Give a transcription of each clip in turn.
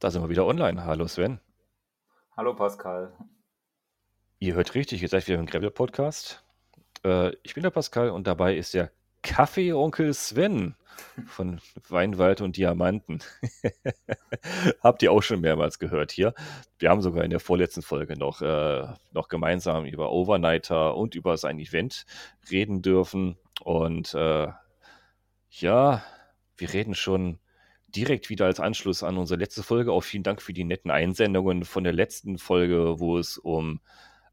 Da sind wir wieder online. Hallo Sven. Hallo Pascal. Ihr hört richtig, ihr seid wieder im Gravel-Podcast. Äh, ich bin der Pascal und dabei ist der Kaffee-Onkel Sven von Weinwald und Diamanten. Habt ihr auch schon mehrmals gehört hier. Wir haben sogar in der vorletzten Folge noch, äh, noch gemeinsam über Overnighter und über sein Event reden dürfen. Und äh, ja, wir reden schon direkt wieder als Anschluss an unsere letzte Folge. Auch vielen Dank für die netten Einsendungen von der letzten Folge, wo es um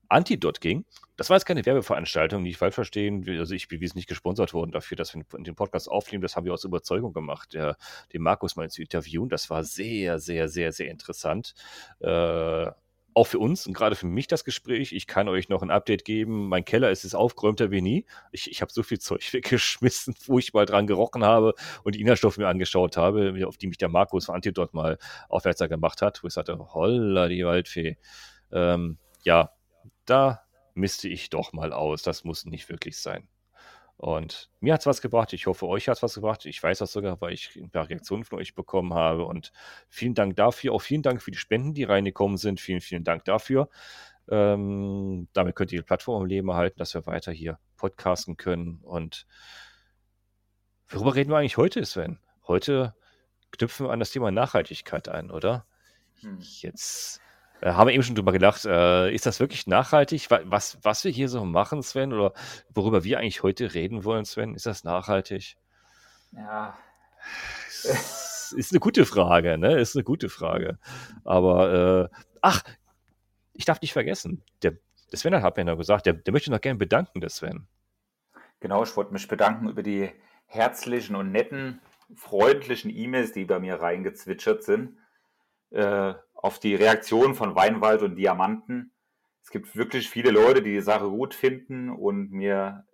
Antidot ging. Das war jetzt keine Werbeveranstaltung, nicht falsch verstehen. Also ich bin nicht gesponsert worden dafür, dass wir den Podcast aufnehmen. Das haben wir aus Überzeugung gemacht, der, den Markus mal zu interviewen. Das war sehr, sehr, sehr, sehr interessant. Äh, auch für uns und gerade für mich das Gespräch. Ich kann euch noch ein Update geben. Mein Keller ist es aufgeräumter wie nie. Ich, ich habe so viel Zeug weggeschmissen, wo ich mal dran gerochen habe und die Inhaltsstoffe mir angeschaut habe, auf die mich der Markus von Antidot mal aufmerksam gemacht hat, wo ich sagte, holla die Waldfee. Ähm, ja, da misste ich doch mal aus. Das muss nicht wirklich sein. Und mir hat es was gebracht. Ich hoffe, euch hat es was gebracht. Ich weiß das sogar, weil ich ein paar Reaktionen von euch bekommen habe. Und vielen Dank dafür. Auch vielen Dank für die Spenden, die reingekommen sind. Vielen, vielen Dank dafür. Ähm, damit könnt ihr die Plattform am Leben erhalten, dass wir weiter hier podcasten können. Und worüber reden wir eigentlich heute, Sven? Heute knüpfen wir an das Thema Nachhaltigkeit ein, oder? Hm. Jetzt äh, haben wir eben schon drüber gedacht, äh, ist das wirklich nachhaltig? Was, was wir hier so machen, Sven, oder worüber wir eigentlich heute reden wollen, Sven, ist das nachhaltig? Ja. Ist, ist eine gute Frage, ne? Ist eine gute Frage. Aber, äh, ach, ich darf nicht vergessen, der, der Sven hat mir noch gesagt, der, der möchte noch gerne bedanken, der Sven. Genau, ich wollte mich bedanken über die herzlichen und netten, freundlichen E-Mails, die bei mir reingezwitschert sind. Äh, auf die Reaktion von Weinwald und Diamanten. Es gibt wirklich viele Leute, die die Sache gut finden und mir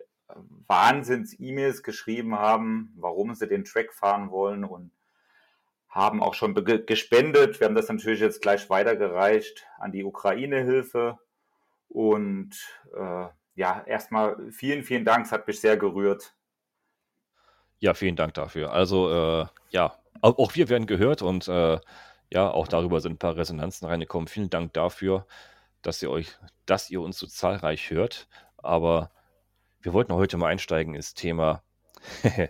Wahnsinns-E-Mails geschrieben haben, warum sie den Track fahren wollen und haben auch schon gespendet. Wir haben das natürlich jetzt gleich weitergereicht an die Ukraine-Hilfe. Und äh, ja, erstmal vielen, vielen Dank. Es hat mich sehr gerührt. Ja, vielen Dank dafür. Also, äh, ja, auch wir werden gehört und äh, ja, auch darüber sind ein paar Resonanzen reingekommen. Vielen Dank dafür, dass ihr euch, dass ihr uns so zahlreich hört. Aber wir wollten heute mal einsteigen ins Thema.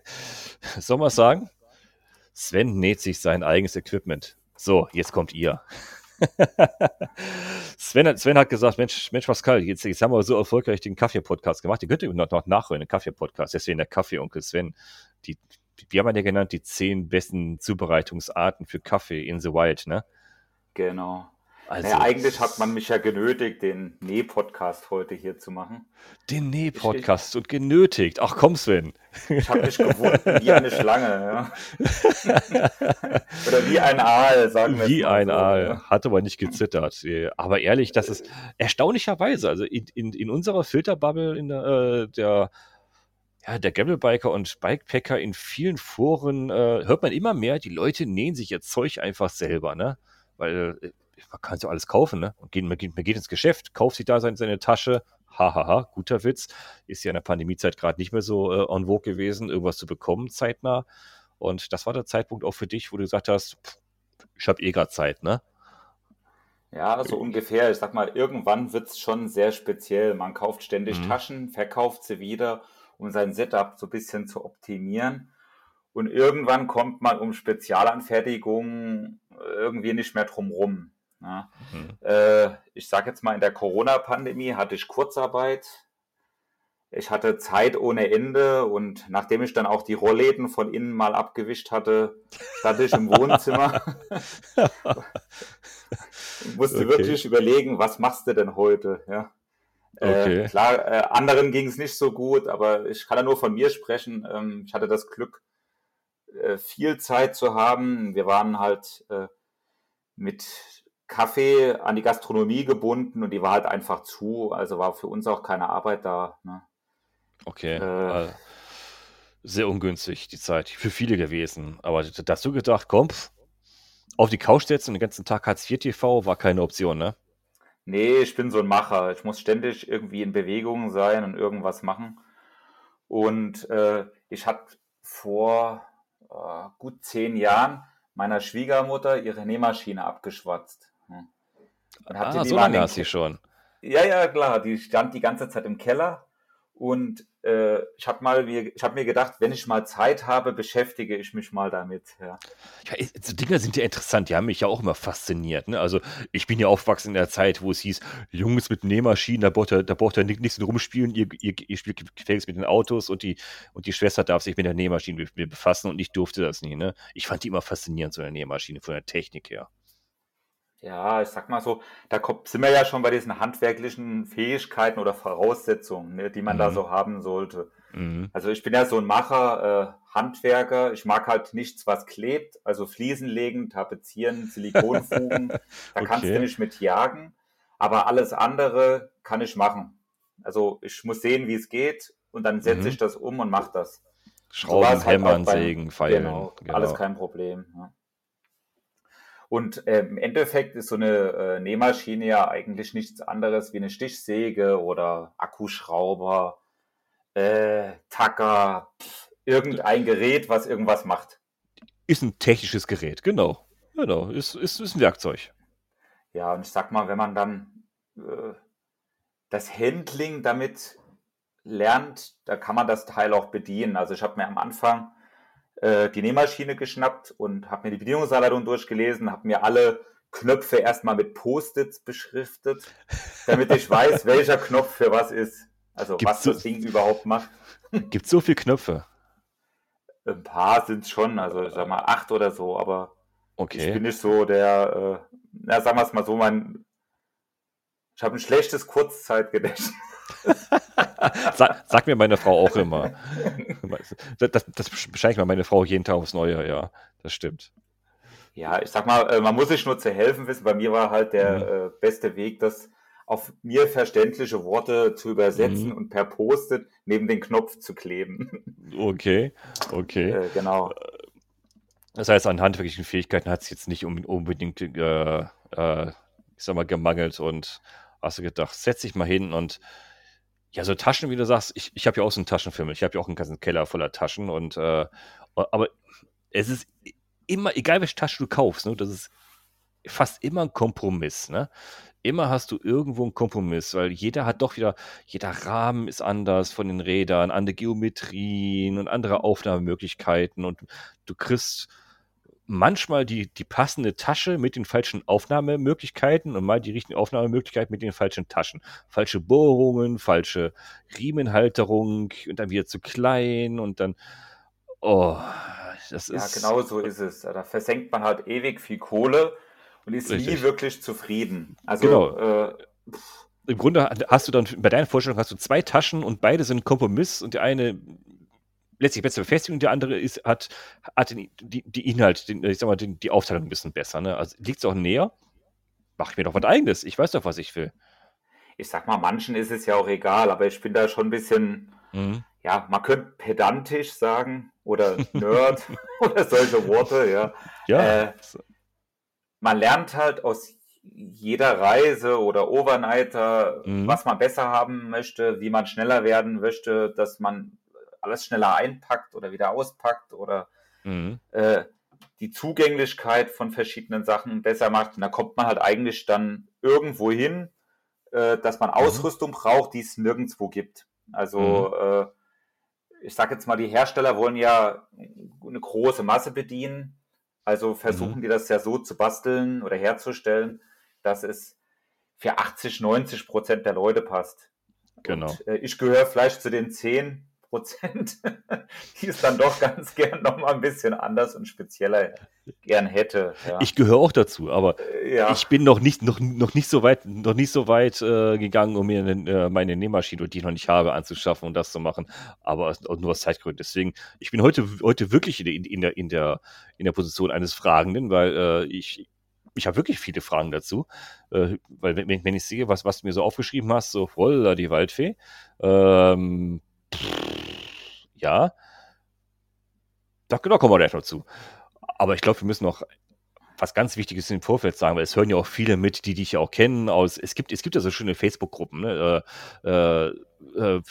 Soll man sagen? Sven näht sich sein eigenes Equipment. So, jetzt kommt ihr. Sven, Sven, hat gesagt, Mensch, Mensch Pascal, jetzt, jetzt haben wir so erfolgreich den Kaffee-Podcast gemacht. Ihr könnt noch, noch nachhören, den Kaffee-Podcast. Deswegen der Kaffee-Onkel Sven. Die, wie haben wir ja genannt, die zehn besten Zubereitungsarten für Kaffee in the Wild, ne? Genau. Also, naja, eigentlich hat man mich ja genötigt, den Näh-Podcast heute hier zu machen. Den Näh-Podcast und genötigt. Ach komm, Sven. Ich habe mich gewunden wie eine Schlange, ja. Oder wie ein Aal, sagen wir Wie ein so, Aal. Ja. Hat aber nicht gezittert. Aber ehrlich, das ist erstaunlicherweise, also in, in, in unserer Filterbubble, in der, äh, der ja, der Gravelbiker und Bikepacker in vielen Foren äh, hört man immer mehr, die Leute nähen sich ihr Zeug einfach selber, ne? Weil äh, man kann ja alles kaufen, ne? Und geht, man, geht, man geht ins Geschäft, kauft sich da seine, seine Tasche, hahaha, guter Witz. Ist ja in der Pandemiezeit gerade nicht mehr so äh, en vogue gewesen, irgendwas zu bekommen zeitnah. Und das war der Zeitpunkt auch für dich, wo du gesagt hast, pff, ich habe eh gerade Zeit, ne? Ja, so ungefähr. Ich sag mal, irgendwann wird es schon sehr speziell. Man kauft ständig mhm. Taschen, verkauft sie wieder um sein Setup so ein bisschen zu optimieren. Und irgendwann kommt man um Spezialanfertigungen irgendwie nicht mehr drum rum. Ja. Mhm. Äh, ich sage jetzt mal, in der Corona-Pandemie hatte ich Kurzarbeit. Ich hatte Zeit ohne Ende und nachdem ich dann auch die Rollläden von innen mal abgewischt hatte, stand ich im Wohnzimmer. musste okay. wirklich überlegen, was machst du denn heute? Ja. Äh, okay. Äh, klar, äh, anderen ging es nicht so gut, aber ich kann ja nur von mir sprechen. Ähm, ich hatte das Glück, äh, viel Zeit zu haben. Wir waren halt äh, mit Kaffee an die Gastronomie gebunden und die war halt einfach zu. Also war für uns auch keine Arbeit da. Ne? Okay. Äh, sehr ungünstig die Zeit. Für viele gewesen. Aber dazu gedacht, komm, auf die Couch setzen und den ganzen Tag Hartz IV TV war keine Option, ne? Nee, ich bin so ein Macher. Ich muss ständig irgendwie in Bewegung sein und irgendwas machen. Und äh, ich hatte vor äh, gut zehn Jahren meiner Schwiegermutter ihre Nähmaschine abgeschwatzt. Hm. Und ah, so lange hast du schon. Ja, ja, klar. Die stand die ganze Zeit im Keller und äh, ich habe mal, ich habe mir gedacht, wenn ich mal Zeit habe, beschäftige ich mich mal damit. Ja. ja so Dinge sind ja interessant, die haben mich ja auch immer fasziniert. Ne? Also ich bin ja aufgewachsen in der Zeit, wo es hieß, Jungs mit Nähmaschinen, da braucht er, da braucht er nichts rumspielen, ihr, ihr, ihr spielt gefälligst mit den Autos und die, und die Schwester darf sich mit der Nähmaschine befassen und ich durfte das nie. Ne? Ich fand die immer faszinierend, so eine Nähmaschine von der Technik her ja, ich sag mal so, da kommt, sind wir ja schon bei diesen handwerklichen Fähigkeiten oder Voraussetzungen, ne, die man mhm. da so haben sollte. Mhm. Also ich bin ja so ein Macher, äh, Handwerker. Ich mag halt nichts, was klebt. Also Fliesen legen, tapezieren, Silikonfugen. da okay. kannst du nicht mit jagen. Aber alles andere kann ich machen. Also ich muss sehen, wie es geht und dann setze mhm. ich das um und mache das. Schrauben, so halt Hämmern, Sägen, Feilen. Genau, genau, alles kein Problem. Ja. Und äh, im Endeffekt ist so eine äh, Nähmaschine ja eigentlich nichts anderes wie eine Stichsäge oder Akkuschrauber, äh, Tacker, pff, irgendein Gerät, was irgendwas macht. Ist ein technisches Gerät, genau. Genau, ist, ist, ist ein Werkzeug. Ja, und ich sag mal, wenn man dann äh, das Handling damit lernt, da kann man das Teil auch bedienen. Also ich habe mir am Anfang äh, die Nähmaschine geschnappt und habe mir die Bedienungsanleitung durchgelesen, habe mir alle Knöpfe erstmal mit Post-its beschriftet, damit ich weiß, welcher Knopf für was ist. Also Gibt's was so, das Ding überhaupt macht. Gibt es so viele Knöpfe? Ein paar sind schon, also ich sag mal acht oder so, aber okay. ich bin nicht so der, äh, na sagen wir es mal so, mein, ich habe ein schlechtes Kurzzeitgedächtnis. Sag, sagt mir meine Frau auch immer. Das, das, bescheinigt mal meine Frau jeden Tag aufs Neue, ja. Das stimmt. Ja, ich sag mal, äh, man muss sich nur zu helfen wissen. Bei mir war halt der mhm. äh, beste Weg, das auf mir verständliche Worte zu übersetzen mhm. und per Post-it neben den Knopf zu kleben. Okay, okay. Äh, genau. Das heißt, an handwerklichen Fähigkeiten hat es jetzt nicht unbedingt, äh, äh, ich sag mal, gemangelt und hast du gedacht, setz dich mal hin und ja, so Taschen, wie du sagst, ich, ich habe ja auch so einen Taschenfilm. Ich habe ja auch einen ganzen Keller voller Taschen und äh, aber es ist immer, egal welche Tasche du kaufst, ne, das ist fast immer ein Kompromiss, ne? Immer hast du irgendwo einen Kompromiss, weil jeder hat doch wieder, jeder Rahmen ist anders von den Rädern, andere Geometrien und andere Aufnahmemöglichkeiten und du kriegst manchmal die, die passende Tasche mit den falschen Aufnahmemöglichkeiten und mal die richtige Aufnahmemöglichkeit mit den falschen Taschen. Falsche Bohrungen, falsche Riemenhalterung und dann wieder zu klein und dann, oh, das ist. Ja, genau so ist es. Da versenkt man halt ewig viel Kohle und ist Richtig. nie wirklich zufrieden. Also, genau. Äh, Im Grunde hast du dann bei deiner Vorstellung hast du zwei Taschen und beide sind Kompromiss und die eine letztlich bessere Befestigung, der andere ist, hat, hat den, die, die Inhalt, den, ich sag mal, den, die Aufteilung ein bisschen besser. Ne? Also liegt es auch näher? Mach ich mir doch was eigenes. Ich weiß doch, was ich will. Ich sag mal, manchen ist es ja auch egal, aber ich bin da schon ein bisschen, mhm. ja, man könnte pedantisch sagen oder Nerd oder solche Worte, ja. Ja. Äh, man lernt halt aus jeder Reise oder Overnighter, mhm. was man besser haben möchte, wie man schneller werden möchte, dass man alles schneller einpackt oder wieder auspackt oder mhm. äh, die Zugänglichkeit von verschiedenen Sachen besser macht. Und da kommt man halt eigentlich dann irgendwo hin, äh, dass man mhm. Ausrüstung braucht, die es nirgendwo gibt. Also mhm. äh, ich sage jetzt mal, die Hersteller wollen ja eine große Masse bedienen. Also versuchen mhm. die das ja so zu basteln oder herzustellen, dass es für 80, 90 Prozent der Leute passt. Genau. Und, äh, ich gehöre vielleicht zu den 10, Prozent, die es dann doch ganz gern nochmal ein bisschen anders und spezieller gern hätte. Ja. Ich gehöre auch dazu, aber äh, ja. ich bin noch nicht, noch, noch nicht so weit, noch nicht so weit äh, gegangen, um mir eine, äh, meine Nähmaschine, die ich noch nicht habe, anzuschaffen und das zu machen. Aber nur aus Zeitgründen. Deswegen, ich bin heute, heute wirklich in, in, der, in, der, in der Position eines Fragenden, weil äh, ich, ich habe wirklich viele Fragen dazu, äh, weil wenn, wenn, ich sehe, was, was du mir so aufgeschrieben hast, so voll die Waldfee, ähm, ja. Da, da kommen wir gleich noch zu. Aber ich glaube, wir müssen noch was ganz Wichtiges im Vorfeld sagen, weil es hören ja auch viele mit, die dich ja auch kennen. Aus, es, gibt, es gibt ja so schöne Facebook-Gruppen. Ne? Äh, äh,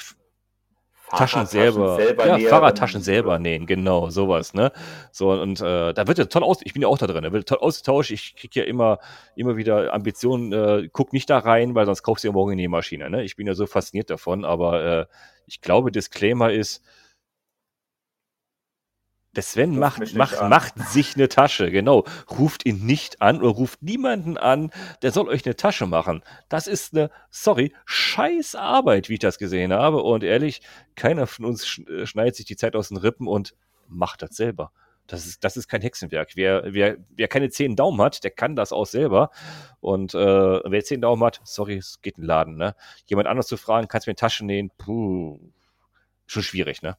Taschen selber, selber ja, Fahrradtaschen selber nähen, genau, sowas, ne? So, und äh, da wird ja toll aus, ich bin ja auch da drin, da wird toll ausgetauscht, ich kriege ja immer, immer wieder Ambitionen, äh, guck nicht da rein, weil sonst kaufst du ja morgen eine Nähmaschine, ne? Ich bin ja so fasziniert davon, aber äh, ich glaube, Disclaimer ist, der Sven macht, macht, macht sich eine Tasche, genau. Ruft ihn nicht an oder ruft niemanden an, der soll euch eine Tasche machen. Das ist eine, sorry, scheiß Arbeit, wie ich das gesehen habe. Und ehrlich, keiner von uns äh, schneidet sich die Zeit aus den Rippen und macht das selber. Das ist, das ist kein Hexenwerk. Wer, wer, wer keine zehn Daumen hat, der kann das auch selber. Und äh, wer zehn Daumen hat, sorry, es geht in den Laden. Ne? Jemand anders zu fragen, kannst du mir eine Tasche nähen? Puh, schon schwierig, ne?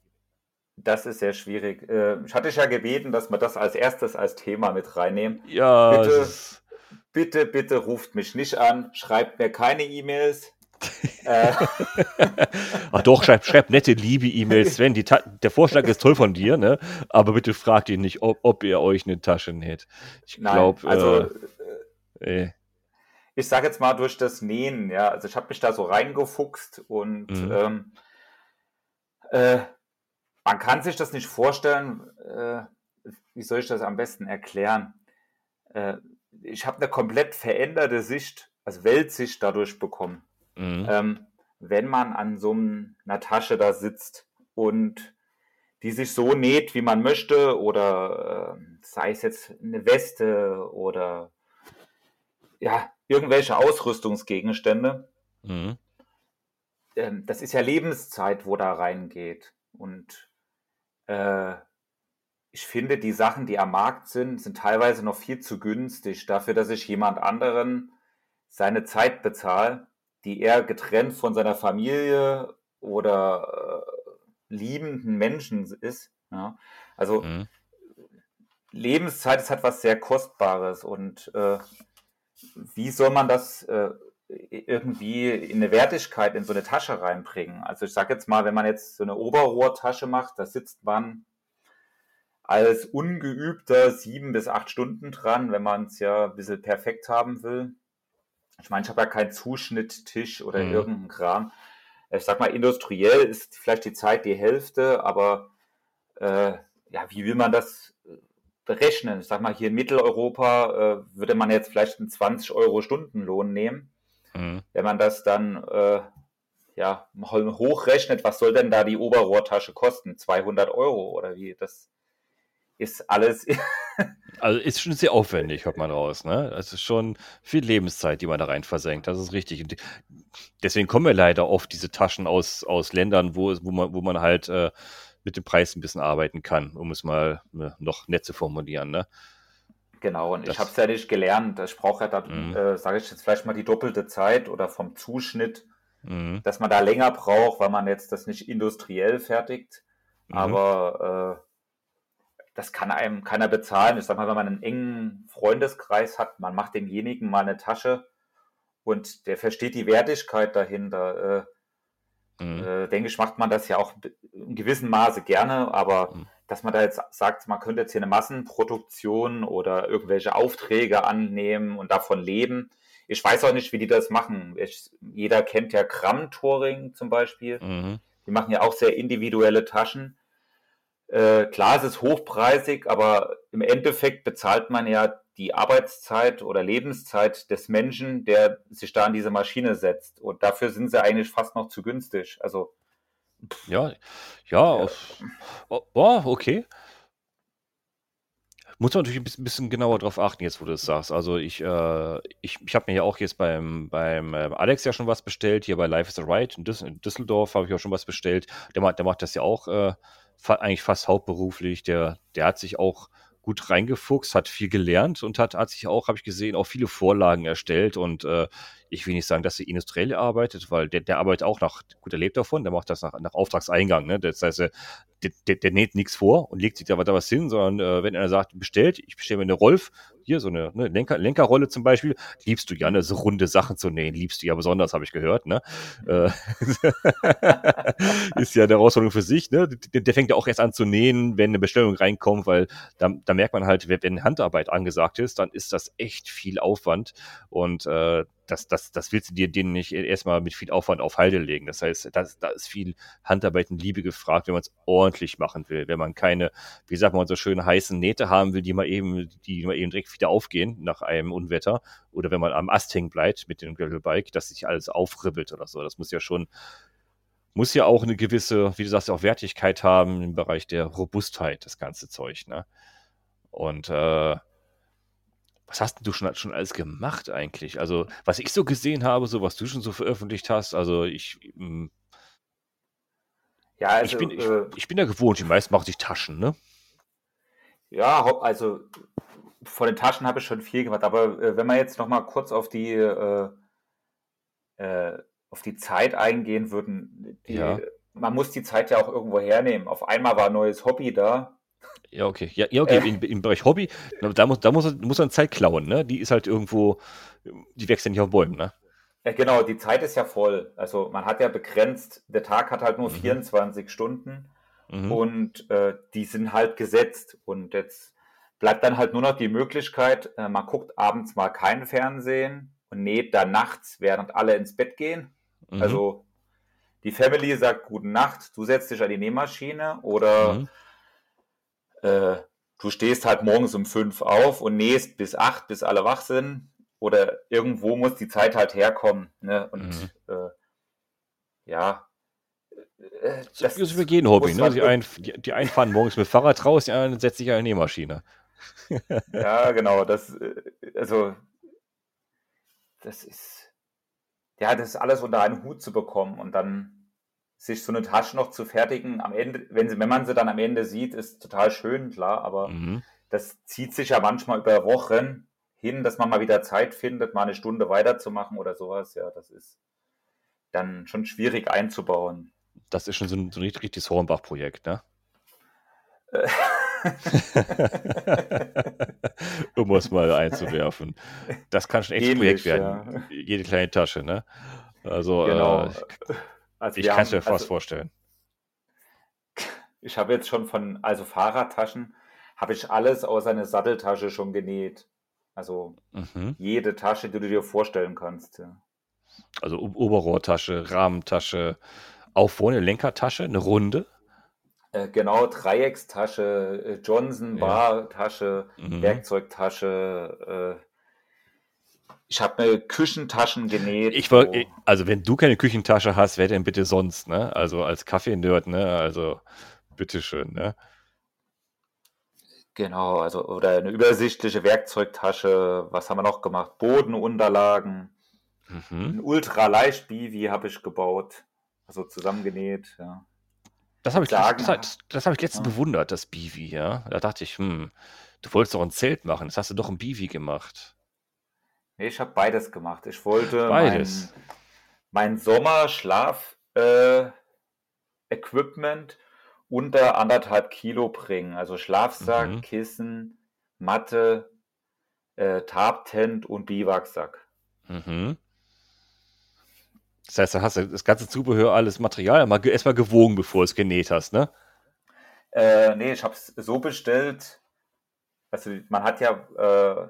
Das ist sehr schwierig. Äh, ich hatte dich ja gebeten, dass wir das als erstes als Thema mit reinnehmen. Ja. Bitte, bitte, bitte ruft mich nicht an, schreibt mir keine E-Mails. Äh. Ach doch, schreibt schreib nette, liebe E-Mails. Sven, die der Vorschlag ist toll von dir, ne? aber bitte fragt ihn nicht, ob, ob ihr euch eine Tasche näht. Ich glaube, also äh, äh, ich sage jetzt mal durch das Nähen, ja, also ich habe mich da so reingefuchst und mhm. ähm, äh, man kann sich das nicht vorstellen, äh, wie soll ich das am besten erklären? Äh, ich habe eine komplett veränderte Sicht, also Weltsicht dadurch bekommen. Mhm. Ähm, wenn man an so einer Tasche da sitzt und die sich so näht, wie man möchte, oder äh, sei es jetzt eine Weste oder ja, irgendwelche Ausrüstungsgegenstände. Mhm. Ähm, das ist ja Lebenszeit, wo da reingeht. Und äh, ich finde, die Sachen, die am Markt sind, sind teilweise noch viel zu günstig dafür, dass ich jemand anderen seine Zeit bezahle, die er getrennt von seiner Familie oder äh, liebenden Menschen ist. Ja? Also mhm. Lebenszeit ist etwas sehr Kostbares und äh, wie soll man das äh, irgendwie in eine Wertigkeit in so eine Tasche reinbringen. Also ich sage jetzt mal, wenn man jetzt so eine Oberrohrtasche macht, da sitzt man als ungeübter sieben bis acht Stunden dran, wenn man es ja ein bisschen perfekt haben will. Ich meine, ich habe ja keinen Zuschnitttisch oder mhm. irgendeinen Kram. Ich sag mal, industriell ist vielleicht die Zeit die Hälfte, aber äh, ja, wie will man das berechnen? Ich sag mal, hier in Mitteleuropa äh, würde man jetzt vielleicht einen 20 Euro Stundenlohn nehmen. Mhm. Wenn man das dann äh, ja, hochrechnet, was soll denn da die Oberrohrtasche kosten? 200 Euro oder wie? Das ist alles. also ist schon sehr aufwendig, hört man raus. Ne? Es ist schon viel Lebenszeit, die man da rein versenkt. Das ist richtig. Und deswegen kommen wir leider oft diese Taschen aus, aus Ländern, wo, wo, man, wo man halt äh, mit dem Preis ein bisschen arbeiten kann, um es mal ne, noch nett zu formulieren. Ne? Genau, und das, ich habe es ja nicht gelernt. Ich brauche ja da, mhm. äh, sage ich jetzt vielleicht mal die doppelte Zeit oder vom Zuschnitt, mhm. dass man da länger braucht, weil man jetzt das nicht industriell fertigt. Mhm. Aber äh, das kann einem keiner bezahlen. Ich sag mal, wenn man einen engen Freundeskreis hat, man macht demjenigen mal eine Tasche und der versteht die Wertigkeit dahinter. Äh, mhm. äh, denke ich, macht man das ja auch in gewissem Maße gerne, aber mhm dass man da jetzt sagt, man könnte jetzt hier eine Massenproduktion oder irgendwelche Aufträge annehmen und davon leben. Ich weiß auch nicht, wie die das machen. Ich, jeder kennt ja Kram-Touring zum Beispiel. Mhm. Die machen ja auch sehr individuelle Taschen. Äh, klar, es ist hochpreisig, aber im Endeffekt bezahlt man ja die Arbeitszeit oder Lebenszeit des Menschen, der sich da an diese Maschine setzt. Und dafür sind sie eigentlich fast noch zu günstig. Also ja, ja, auf, oh, okay. Muss man natürlich ein bisschen, genauer drauf achten, jetzt wo du es sagst. Also ich, äh, ich, ich habe mir ja auch jetzt beim, beim äh, Alex ja schon was bestellt, hier bei Life is a Right in, Düs in Düsseldorf habe ich auch schon was bestellt. Der macht, der macht das ja auch äh, fa eigentlich fast hauptberuflich. Der, der hat sich auch gut reingefuchst, hat viel gelernt und hat, hat sich auch, habe ich gesehen, auch viele Vorlagen erstellt. Und äh, ich will nicht sagen, dass er industriell arbeitet, weil der, der arbeitet auch nach, gut, er lebt davon, der macht das nach, nach Auftragseingang. Ne? Das heißt, der, der, der näht nichts vor und legt sich da, da was hin, sondern äh, wenn einer sagt, bestellt, ich bestelle mir eine Rolf, hier so eine ne, Lenker, Lenkerrolle zum Beispiel, liebst du ja, ne, so runde Sachen zu nähen, liebst du ja besonders, habe ich gehört, ne? Äh, ist ja eine Herausforderung für sich, ne? Der, der, fängt ja auch erst an zu nähen, wenn eine Bestellung reinkommt, weil da, da merkt man halt, wenn Handarbeit angesagt ist, dann ist das echt viel Aufwand und äh, das, das, das willst du dir denen nicht erstmal mit viel Aufwand auf Halde legen. Das heißt, das, da ist viel Handarbeit und Liebe gefragt, wenn man es ordentlich machen will. Wenn man keine, wie sagt man so schön, heißen Nähte haben will, die mal eben, die mal eben direkt wieder aufgehen nach einem Unwetter. Oder wenn man am Ast hängen bleibt mit dem Gravelbike, dass sich alles aufribbelt oder so. Das muss ja schon, muss ja auch eine gewisse, wie du sagst, auch Wertigkeit haben im Bereich der Robustheit, das ganze Zeug, ne? Und äh, was hast du schon, schon alles gemacht eigentlich? Also, was ich so gesehen habe, so was du schon so veröffentlicht hast, also ich. Hm ja, also, ich, bin, ich, äh, ich bin ja gewohnt, die meisten machen sich Taschen, ne? Ja, also von den Taschen habe ich schon viel gemacht, aber äh, wenn wir jetzt noch mal kurz auf die äh, äh, auf die Zeit eingehen würden, die, ja. man muss die Zeit ja auch irgendwo hernehmen. Auf einmal war ein neues Hobby da ja, okay. Ja, ja okay. Äh. Im, Im, Bereich Hobby, da muss, da muss, muss man Zeit klauen, ne? Die ist halt irgendwo, die wächst ja nicht auf Bäumen, ne? Ja, genau, die Zeit ist ja voll. Also man hat ja begrenzt, der Tag hat halt nur mhm. 24 Stunden mhm. und äh, die sind halt gesetzt. Und jetzt bleibt dann halt nur noch die Möglichkeit, äh, man guckt abends mal kein Fernsehen und näht dann nachts, während alle ins Bett gehen. Mhm. Also die Family sagt gute Nacht, du setzt dich an die Nähmaschine oder mhm äh, du stehst halt morgens um fünf auf und nähst bis acht, bis alle wach sind. Oder irgendwo muss die Zeit halt herkommen. Ne? Und mhm. äh, ja. Äh, das ist für jeden Hobby. Ne? Die, ein, die, die einen fahren morgens mit Fahrrad raus, die anderen setzen sich eine Nähmaschine. ja, genau. Das, äh, also, das ist, ja, das ist alles unter einen Hut zu bekommen und dann sich so eine Tasche noch zu fertigen, am Ende, wenn, sie, wenn man sie dann am Ende sieht, ist total schön, klar, aber mhm. das zieht sich ja manchmal über Wochen hin, dass man mal wieder Zeit findet, mal eine Stunde weiterzumachen oder sowas. Ja, das ist dann schon schwierig einzubauen. Das ist schon so ein, so ein richtiges Hornbach-Projekt, ne? um es mal einzuwerfen. Das kann schon echt ein Projekt werden. Ja. Jede kleine Tasche, ne? Also, genau. äh, also ich kann es mir fast also, vorstellen. Ich habe jetzt schon von, also Fahrradtaschen, habe ich alles außer eine Satteltasche schon genäht. Also mhm. jede Tasche, die du dir vorstellen kannst. Ja. Also Oberrohrtasche, Rahmentasche, auch vorne Lenkertasche, eine runde. Äh, genau, Dreieckstasche, äh, Johnson, ja. Mhm. Werkzeugtasche, äh, ich habe mir Küchentaschen genäht. Ich oh. also wenn du keine Küchentasche hast, wer denn bitte sonst, ne? Also als Kaffee-Nerd, ne? Also bitteschön, ne? Genau, also oder eine übersichtliche Werkzeugtasche. Was haben wir noch gemacht? Bodenunterlagen. Mhm. Ein ultraleicht Bivi habe ich gebaut. Also zusammengenäht, ja. Das habe ich, das, das hab ich letztens ja. bewundert, das Bivi, ja. Da dachte ich, hm, du wolltest doch ein Zelt machen. Das hast du doch ein Bivi gemacht. Nee, ich habe beides gemacht. Ich wollte beides. mein, mein Sommerschlaf-Equipment äh, unter anderthalb Kilo bringen. Also Schlafsack, mhm. Kissen, Matte, äh, Tarptent und Biwaksack. Mhm. Das heißt, du hast das ganze Zubehör, alles Material mal erstmal gewogen, bevor du es genäht hast, ne? Äh, nee, ich habe es so bestellt. Also man hat ja äh,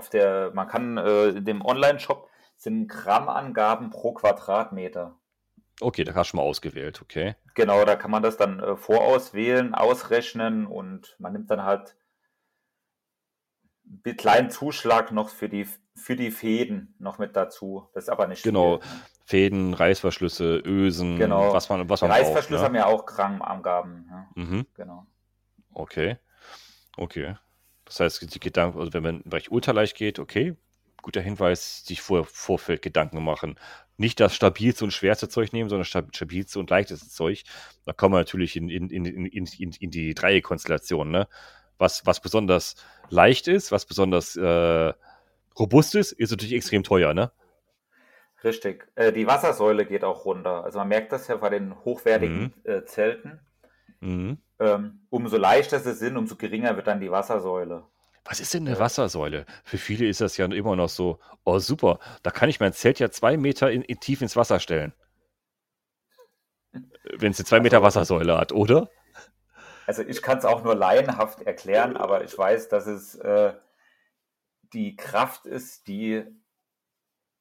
auf der, man kann äh, in dem Online-Shop sind Grammangaben pro Quadratmeter. Okay, da hast du mal ausgewählt, okay. Genau, da kann man das dann äh, vorauswählen, ausrechnen und man nimmt dann halt einen kleinen Zuschlag noch für die, für die Fäden noch mit dazu. Das ist aber nicht Genau, viel. Fäden, Reißverschlüsse, Ösen, genau. was man, was man Reißverschlüsse braucht, ne? haben ja auch Grammangaben. Ja. Mhm. Genau. Okay, okay. Das heißt, die Gedanken, also wenn man im Bereich Ultraleicht geht, okay, guter Hinweis, sich vor Vorfeld Gedanken machen. Nicht das stabilste und schwerste Zeug nehmen, sondern stabilste und leichteste Zeug. Da kommen wir natürlich in, in, in, in, in die Dreieckkonstellation. Ne? Was, was besonders leicht ist, was besonders äh, robust ist, ist natürlich extrem teuer. Ne? Richtig. Äh, die Wassersäule geht auch runter. Also man merkt das ja bei den hochwertigen mhm. äh, Zelten. Mhm. Ähm, umso leichter sie sind, umso geringer wird dann die Wassersäule. Was ist denn eine Wassersäule? Für viele ist das ja immer noch so, oh super, da kann ich mein Zelt ja zwei Meter in, in tief ins Wasser stellen. Wenn es eine zwei Meter also, Wassersäule hat, oder? Also ich kann es auch nur laienhaft erklären, aber ich weiß, dass es äh, die Kraft ist, die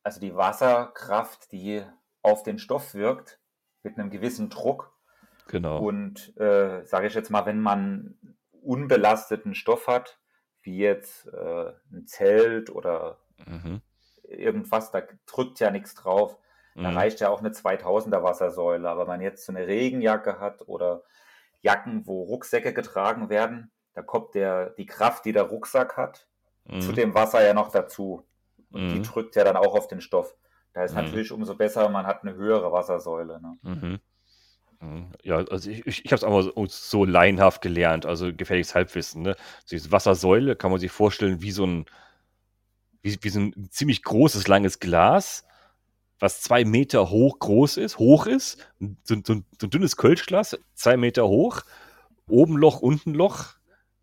also die Wasserkraft, die auf den Stoff wirkt, mit einem gewissen Druck. Genau. Und äh, sage ich jetzt mal, wenn man unbelasteten Stoff hat, wie jetzt äh, ein Zelt oder Mhm. irgendwas, da drückt ja nichts drauf. Da Mhm. reicht ja auch eine 2000er Wassersäule. Aber wenn man jetzt so eine Regenjacke hat oder Jacken, wo Rucksäcke getragen werden, da kommt der, die Kraft, die der Rucksack hat, zu Mhm. dem Wasser ja noch dazu. Und die Mhm. drückt ja dann auch auf den Stoff. Da ist Mhm. natürlich umso besser, man hat eine höhere Wassersäule. Ne? Mhm. Ja, also ich, ich, ich habe es aber so, so laienhaft gelernt, also gefährliches Halbwissen. Ne? So diese Wassersäule kann man sich vorstellen wie so ein, wie, wie so ein ziemlich großes, langes Glas, was zwei Meter hoch groß ist, hoch ist, so, so, so ein dünnes Kölschglas, zwei Meter hoch, oben Loch, unten Loch,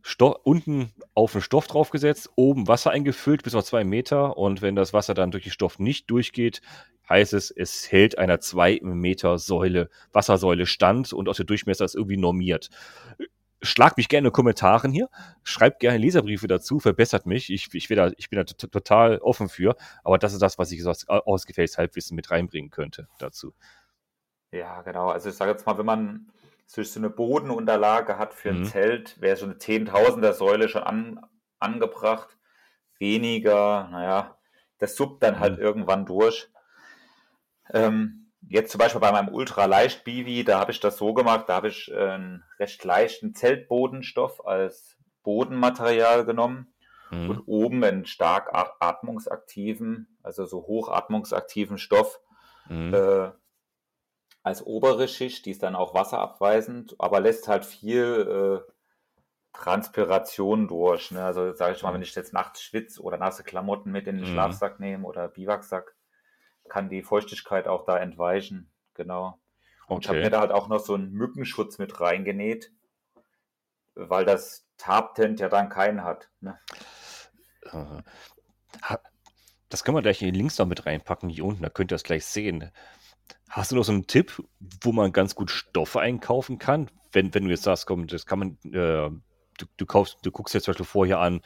Sto unten auf den Stoff draufgesetzt, oben Wasser eingefüllt bis auf zwei Meter und wenn das Wasser dann durch den Stoff nicht durchgeht, heißt es, es hält einer zwei Meter Säule, Wassersäule stand und auch der Durchmesser ist irgendwie normiert. Schlag mich gerne in den Kommentaren hier, schreibt gerne Leserbriefe dazu, verbessert mich. Ich, ich, bin da, ich bin da total offen für, aber das ist das, was ich so als ausgefälltes Halbwissen mit reinbringen könnte dazu. Ja, genau. Also ich sage jetzt mal, wenn man so so eine Bodenunterlage hat für ein Mhm. Zelt, wäre so eine Zehntausender Säule schon an, angebracht. Weniger, naja, das suppt dann halt Mhm. irgendwann durch. Ähm, jetzt zum Beispiel bei meinem Ultraleicht-Bivi, da habe ich das so gemacht, da habe ich äh, einen recht leichten Zeltbodenstoff als Bodenmaterial genommen Mhm. und oben einen stark atmungsaktiven, also so hochatmungsaktiven Stoff Mhm. äh, als obere Schicht, die ist dann auch wasserabweisend, aber lässt halt viel äh, Transpiration durch. Ne? Also sage ich mal, wenn ich jetzt nachts schwitze oder nasse Klamotten mit in den Mhm. Schlafsack nehme oder Biwaksack, kann die Feuchtigkeit auch da entweichen. Genau. Und ich habe mir Okay. da halt auch noch so einen Mückenschutz mit reingenäht, weil das Tarptent ja dann keinen hat. Ne? Äh, Das können wir gleich in die Links noch mit reinpacken, hier unten, da könnt ihr das gleich sehen. Hast du noch so einen Tipp, wo man ganz gut Stoffe einkaufen kann? Wenn, wenn du jetzt sagst, komm, das kann man, äh, du, du kaufst, du guckst jetzt zum Beispiel vorher an,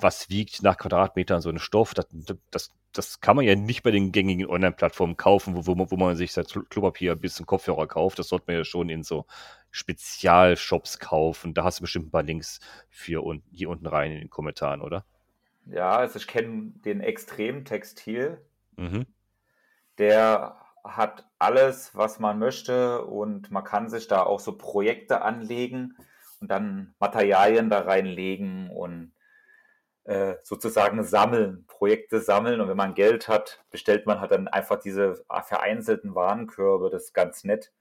was wiegt nach Quadratmetern so ein Stoff. Das, das, das kann man ja nicht bei den gängigen Online-Plattformen kaufen, wo, wo, man, wo man sich das Klopapier bis zum Kopfhörer kauft. Das sollte man ja schon in so Spezialshops kaufen. Da hast du bestimmt ein paar Links für un hier unten rein in den Kommentaren, oder? Ja, also ich kenne den Extremtextil. Mhm. Der hat alles, was man möchte und man kann sich da auch so Projekte anlegen und dann Materialien da reinlegen und sozusagen sammeln, Projekte sammeln und wenn man Geld hat, bestellt man halt dann einfach diese vereinzelten Warenkörbe, das ist ganz nett.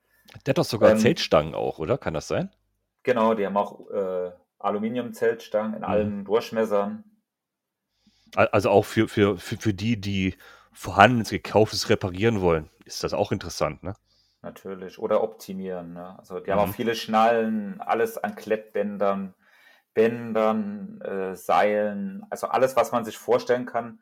Der hat doch sogar Ähm, Zeltstangen auch, oder? Kann das sein? Genau, die haben auch äh, Aluminiumzeltstangen in Mhm. allen Durchmessern. Al- Also auch für, für, für, für die, die vorhandenes, gekauftes reparieren wollen, ist das auch interessant, ne? Natürlich. Oder optimieren. Ne? Also die haben Mhm. auch viele Schnallen, alles an Klettbändern, Bändern, äh, Seilen, also alles, was man sich vorstellen kann,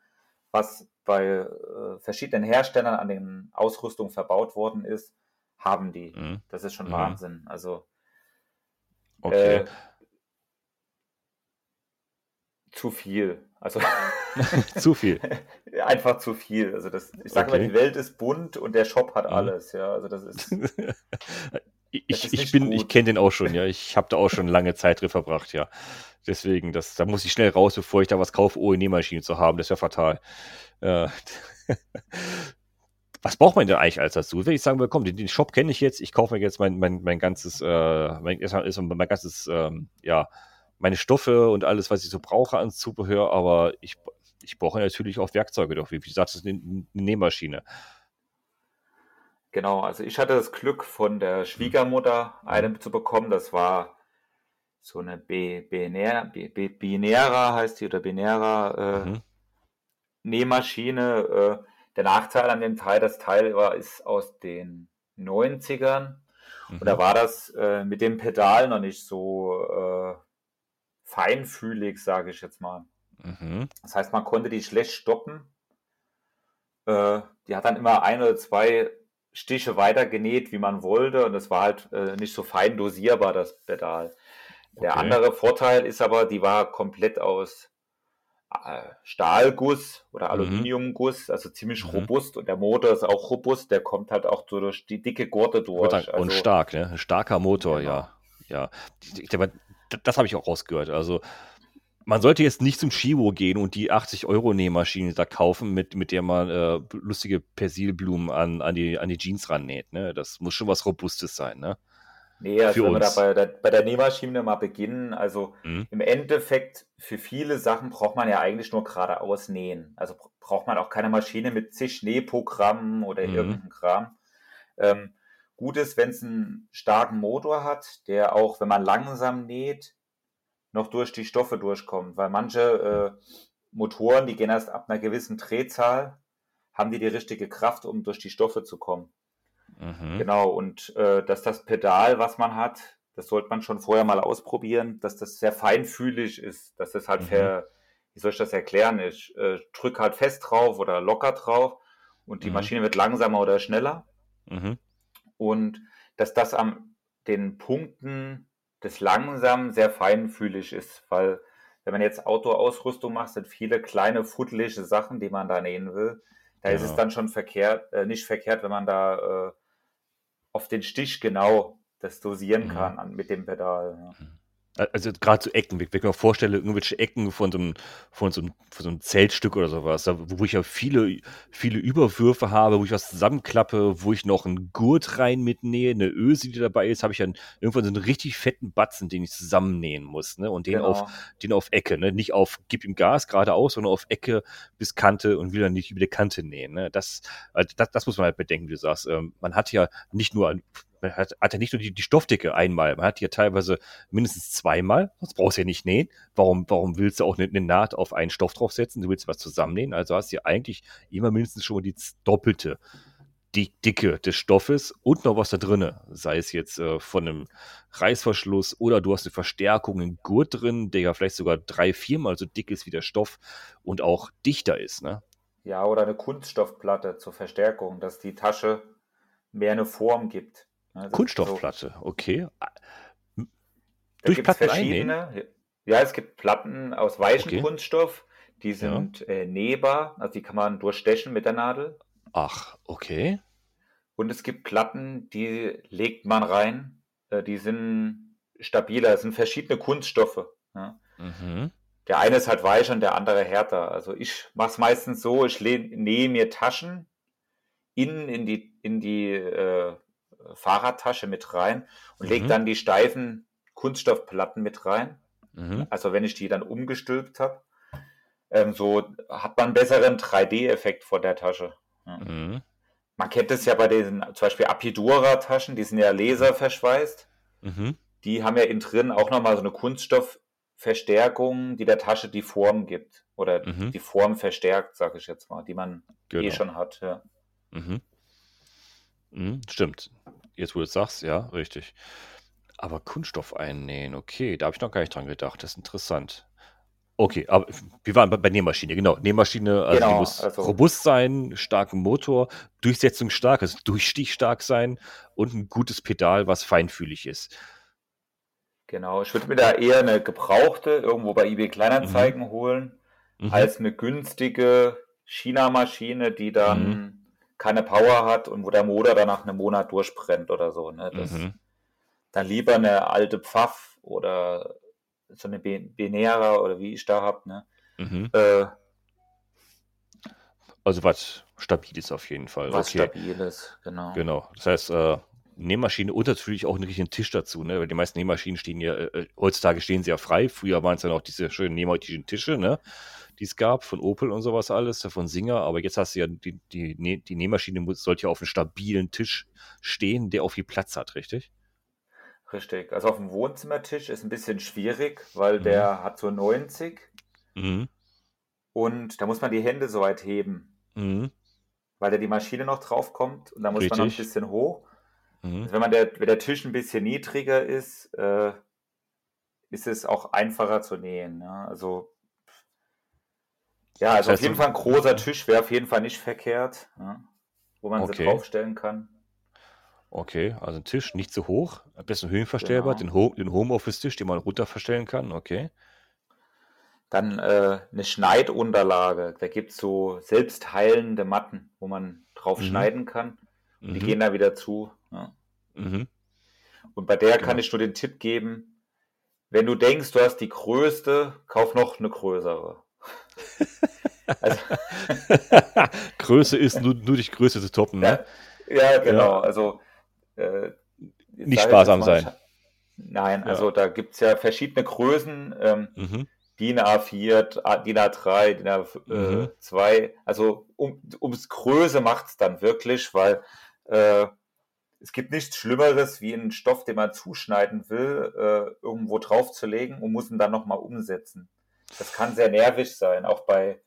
was bei äh, verschiedenen Herstellern an den Ausrüstungen verbaut worden ist, haben die. Mhm. Das ist schon Mhm. Wahnsinn. Also Okay. äh, zu viel. Also Zu viel. einfach zu viel. Also das, ich sage Okay. mal, die Welt ist bunt und der Shop hat Mhm. alles. Ja, also das ist Ich, ich bin, ich gut. kenne den auch schon, ja. Ich habe da auch schon lange Zeit drin verbracht, ja. Deswegen, das, da muss ich schnell raus, bevor ich da was kaufe, ohne Nähmaschine zu haben. Das wäre fatal. Äh, was braucht man denn eigentlich als dazu? Wenn ich sagen würde, komm, den, den Shop kenne ich jetzt, ich kaufe mir jetzt mein, mein, mein ganzes, äh, mein, mein ganzes, ähm, ja, meine Stoffe und alles, was ich so brauche an Zubehör, aber ich, ich brauche natürlich auch Werkzeuge doch, wie, wie gesagt, das ist eine, eine Nähmaschine. Genau, also ich hatte das Glück von der Schwiegermutter eine zu bekommen. Das war so eine B Binär, B B Binära heißt die oder Binära äh, Mhm. Nähmaschine. Äh, der Nachteil an dem Teil, das Teil war, ist aus den 90ern und da Mhm. war das äh, mit dem Pedal noch nicht so äh, feinfühlig, sage ich jetzt mal. Mhm. Das heißt, man konnte die schlecht stoppen. Äh, die hat dann immer ein oder zwei Stiche weiter genäht, wie man wollte. Und es war halt äh, nicht so fein dosierbar, das Pedal. Der Okay. andere Vorteil ist aber, die war komplett aus äh, Stahlguss oder Mhm. Aluminiumguss, also ziemlich Mhm. robust und der Motor ist auch robust, der kommt halt auch so durch die dicke Gurte durch. und Also, stark, ne? Starker Motor, genau. ja. Ja. Ich, ich, aber d- das habe ich auch rausgehört. Also, man sollte jetzt nicht zum Chibo gehen und die 80-Euro-Nähmaschine da kaufen, mit, mit der man äh, lustige Persilblumen an, an, die, an die Jeans rannäht. Ne? Das muss schon was Robustes sein, ne? Nee, also Für wenn wir da uns. bei der, bei der Nähmaschine mal beginnen, also Mhm. im Endeffekt für viele Sachen braucht man ja eigentlich nur geradeaus nähen. Also br- braucht man auch keine Maschine mit zig Nähprogrammen oder Mhm. irgendeinem Kram. Ähm, gut ist, wenn es einen starken Motor hat, der auch, wenn man langsam näht, noch durch die Stoffe durchkommt. Weil manche äh, Motoren, die gehen erst ab einer gewissen Drehzahl, haben die die richtige Kraft, um durch die Stoffe zu kommen. Mhm. Genau, und äh, dass das Pedal, was man hat, das sollte man schon vorher mal ausprobieren, dass das sehr feinfühlig ist, dass das halt Mhm. ver, wie soll ich das erklären? Ich äh, drücke halt fest drauf oder locker drauf und die Mhm. Maschine wird langsamer oder schneller Mhm. und dass das an den Punkten des Langsamen sehr feinfühlig ist, weil wenn man jetzt Outdoor-Ausrüstung macht, sind viele kleine fuddelige Sachen, die man da nähen will. Da ist es Ja. dann schon verkehrt, äh, nicht verkehrt, wenn man da äh, auf den Stich genau das dosieren Mhm. kann an, mit dem Pedal. Ja. Also gerade so Ecken, wenn ich mir vorstelle, irgendwelche Ecken von so einem, von so einem, von so einem Zeltstück oder sowas, da, wo ich ja viele, viele Überwürfe habe, wo ich was zusammenklappe, wo ich noch einen Gurt rein mitnähe, eine Öse, die dabei ist, habe ich dann irgendwann so einen richtig fetten Batzen, den ich zusammennähen muss, ne? Und den auf, Genau. den auf Ecke, ne? Nicht auf gib ihm Gas geradeaus, sondern auf Ecke bis Kante und will dann nicht über die Kante nähen, ne? Das, also das, das muss man halt bedenken, wie du sagst. Ähm, man hat ja nicht nur man hat, hat ja nicht nur die, die Stoffdicke einmal, man hat die ja teilweise mindestens zweimal, sonst brauchst du ja nicht nähen. Warum, warum willst du auch eine, eine Naht auf einen Stoff draufsetzen? Du willst was zusammennähen, also hast du ja eigentlich immer mindestens schon mal die doppelte die Dicke des Stoffes und noch was da drinne, sei es jetzt äh, von einem Reißverschluss oder du hast eine Verstärkung, einen Gurt drin, der ja vielleicht sogar drei, viermal so dick ist wie der Stoff und auch dichter ist, ne? Ja, oder eine Kunststoffplatte zur Verstärkung, dass die Tasche mehr eine Form gibt. Ja, das ist so, Kunststoffplatte, okay. da Durch Platten verschiedene. Ja, es gibt Platten aus weichem Okay. Kunststoff, die Ja. sind äh, nähbar, also die kann man durchstechen mit der Nadel. Ach, okay. Und es gibt Platten, die legt man rein, äh, die sind stabiler, es sind verschiedene Kunststoffe. Ja. Mhm. Der eine ist halt weicher und der andere härter. Also ich mache es meistens so, ich nähe mir Taschen innen in die, in die äh, Fahrradtasche mit rein und lege Mhm. dann die steifen Kunststoffplatten mit rein. Mhm. Also wenn ich die dann umgestülpt habe, ähm, so hat man einen besseren 3D-Effekt vor der Tasche. Ja. Mhm. Man kennt es ja bei diesen zum Beispiel Apidura-Taschen, die sind ja laserverschweißt. Mhm. Die haben ja innen drin auch nochmal so eine Kunststoffverstärkung, die der Tasche die Form gibt. Oder Mhm. die Form verstärkt, sage ich jetzt mal, die man eh Genau. schon hat. Ja. Mhm. Mhm. Stimmt. Jetzt, wo du es sagst, ja, richtig. Aber Kunststoff einnähen, okay, da habe ich noch gar nicht dran gedacht. Das ist interessant. Okay, aber wir waren bei, bei Nähmaschine, genau. Nähmaschine, also die Genau, muss also robust sein, starken Motor, durchsetzungsstark, also durchstichstark sein und ein gutes Pedal, was feinfühlig ist. genau. Ich würde mir da eher eine gebrauchte irgendwo bei eBay Mhm. Kleinanzeigen holen, Mhm. als eine günstige China-Maschine, die dann Mhm. Keine Power hat und wo der Motor dann nach einem Monat durchbrennt oder so. Ne? Das, Mhm. Dann lieber eine alte Pfaff oder so eine Benera oder wie ich da habe. Ne? Mhm. Äh, Also was Stabiles auf jeden Fall. was Okay. Stabiles, genau. Genau. Das heißt, äh, Nähmaschine und natürlich auch einen richtigen Tisch dazu, ne? Weil die meisten Nähmaschinen stehen ja, äh, heutzutage stehen sie ja frei. Früher waren es dann auch diese schönen nähmaschinen Tische, ne? Die es gab, von Opel und sowas alles, von Singer, aber jetzt hast du ja die, die, die Nähmaschine sollte ja auf einem stabilen Tisch stehen, der auch viel Platz hat, richtig? Richtig. Also auf dem Wohnzimmertisch ist ein bisschen schwierig, weil Mhm. der hat so 90 Mhm. und da muss man die Hände so weit heben, Mhm. weil da die Maschine noch drauf kommt und da muss man noch ein Richtig. bisschen hoch. Mhm. Also wenn man der, wenn der Tisch ein bisschen niedriger ist, äh, ist es auch einfacher zu nähen. Ja? Also ja, also Das heißt, auf jeden Fall ein großer Tisch wäre auf jeden Fall nicht verkehrt, ja? wo man Okay. sie draufstellen kann. Okay, also ein Tisch nicht zu hoch, am besten höhenverstellbar, Genau. den, Ho den Homeoffice-Tisch, den man runter verstellen kann, okay. Dann äh, eine Schneidunterlage. Da gibt es so selbstheilende Matten, wo man drauf Mhm. schneiden kann. Und die Mhm. gehen da wieder zu. Ja. Mhm. Und bei der Genau. kann ich nur den Tipp geben, wenn du denkst, du hast die größte, kauf noch eine größere. Also, Größe ist nur, nur durch Größe zu toppen, ne? ja, ja, genau. Also äh, Nicht sparsam mal, sein. Nein, Ja. also da gibt es ja verschiedene Größen. Ähm, Mhm. DIN A4, A- DIN A3, DIN Mhm. A2. Also um, ums Größe macht es dann wirklich, weil äh, es gibt nichts Schlimmeres, wie einen Stoff, den man zuschneiden will, äh, irgendwo draufzulegen und muss ihn dann nochmal umsetzen. Das kann sehr nervig sein, auch bei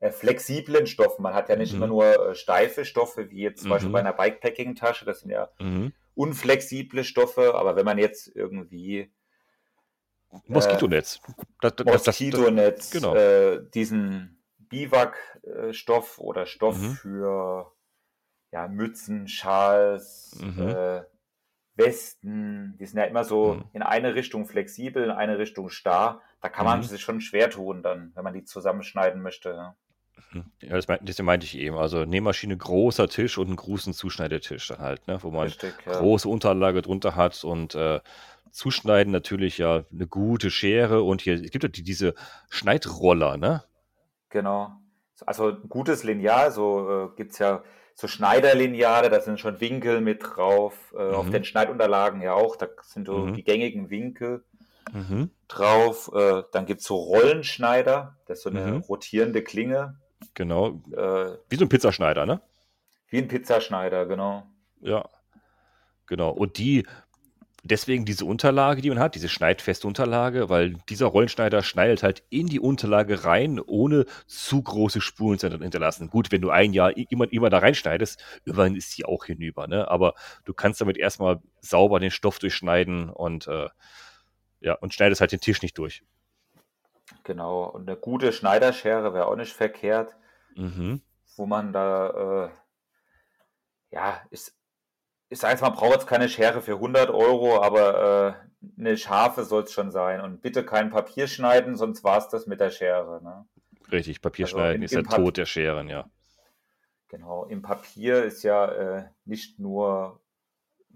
äh, flexiblen Stoffen. Man hat ja nicht Mhm. immer nur äh, steife Stoffe, wie jetzt zum Beispiel Mhm. bei einer Bikepacking-Tasche. Das sind ja Mhm. unflexible Stoffe, aber wenn man jetzt irgendwie Moskitonetz. Das, das, das, das, Moskitonetz, genau. äh, diesen Biwak-Stoff oder Stoff Mhm. für ja, Mützen, Schals, Mhm. äh, Westen, die sind ja immer so Mhm. in eine Richtung flexibel, in eine Richtung starr. Da kann man Mhm. sich schon schwer tun dann, wenn man die zusammenschneiden möchte. Ja. Ja, das, meint- das meinte ich eben. Also Nähmaschine, großer Tisch und einen großen Zuschneidetisch dann halt, ne? wo man Richtig, ja. große Unterlage drunter hat und äh, Zuschneiden natürlich ja eine gute Schere und hier es gibt ja die, diese Schneidroller, ne? Genau. Also ein gutes Lineal, so äh, gibt es ja so Schneiderlineale, da sind schon Winkel mit drauf, äh, auf Mhm. den Schneidunterlagen ja auch, da sind so Mhm. die gängigen Winkel Mhm. drauf. Äh, dann gibt es so Rollenschneider, das ist so eine Mhm. rotierende Klinge, Genau. äh, Wie so ein Pizzaschneider, ne? wie ein Pizzaschneider, genau. Ja. Genau. Und die, deswegen diese Unterlage, die man hat, diese schneidfeste Unterlage, weil dieser Rollenschneider schneidet halt in die Unterlage rein, ohne zu große Spuren zu hinterlassen. Gut, wenn du ein Jahr immer, immer da reinschneidest, irgendwann ist die auch hinüber, ne? Aber du kannst damit erstmal sauber den Stoff durchschneiden und äh, ja, und schneidest halt den Tisch nicht durch. Genau. Und eine gute Schneiderschere wäre auch nicht verkehrt, Mhm. wo man da, äh, ja, ist, ich sage jetzt mal, braucht jetzt keine Schere für 100 Euro, aber äh, eine scharfe soll es schon sein. Und bitte kein Papier schneiden, sonst war es das mit der Schere. Ne? Richtig, Papier Also schneiden in- ist der Pap- Tod der Scheren, ja. Genau, im Papier ist ja äh, nicht nur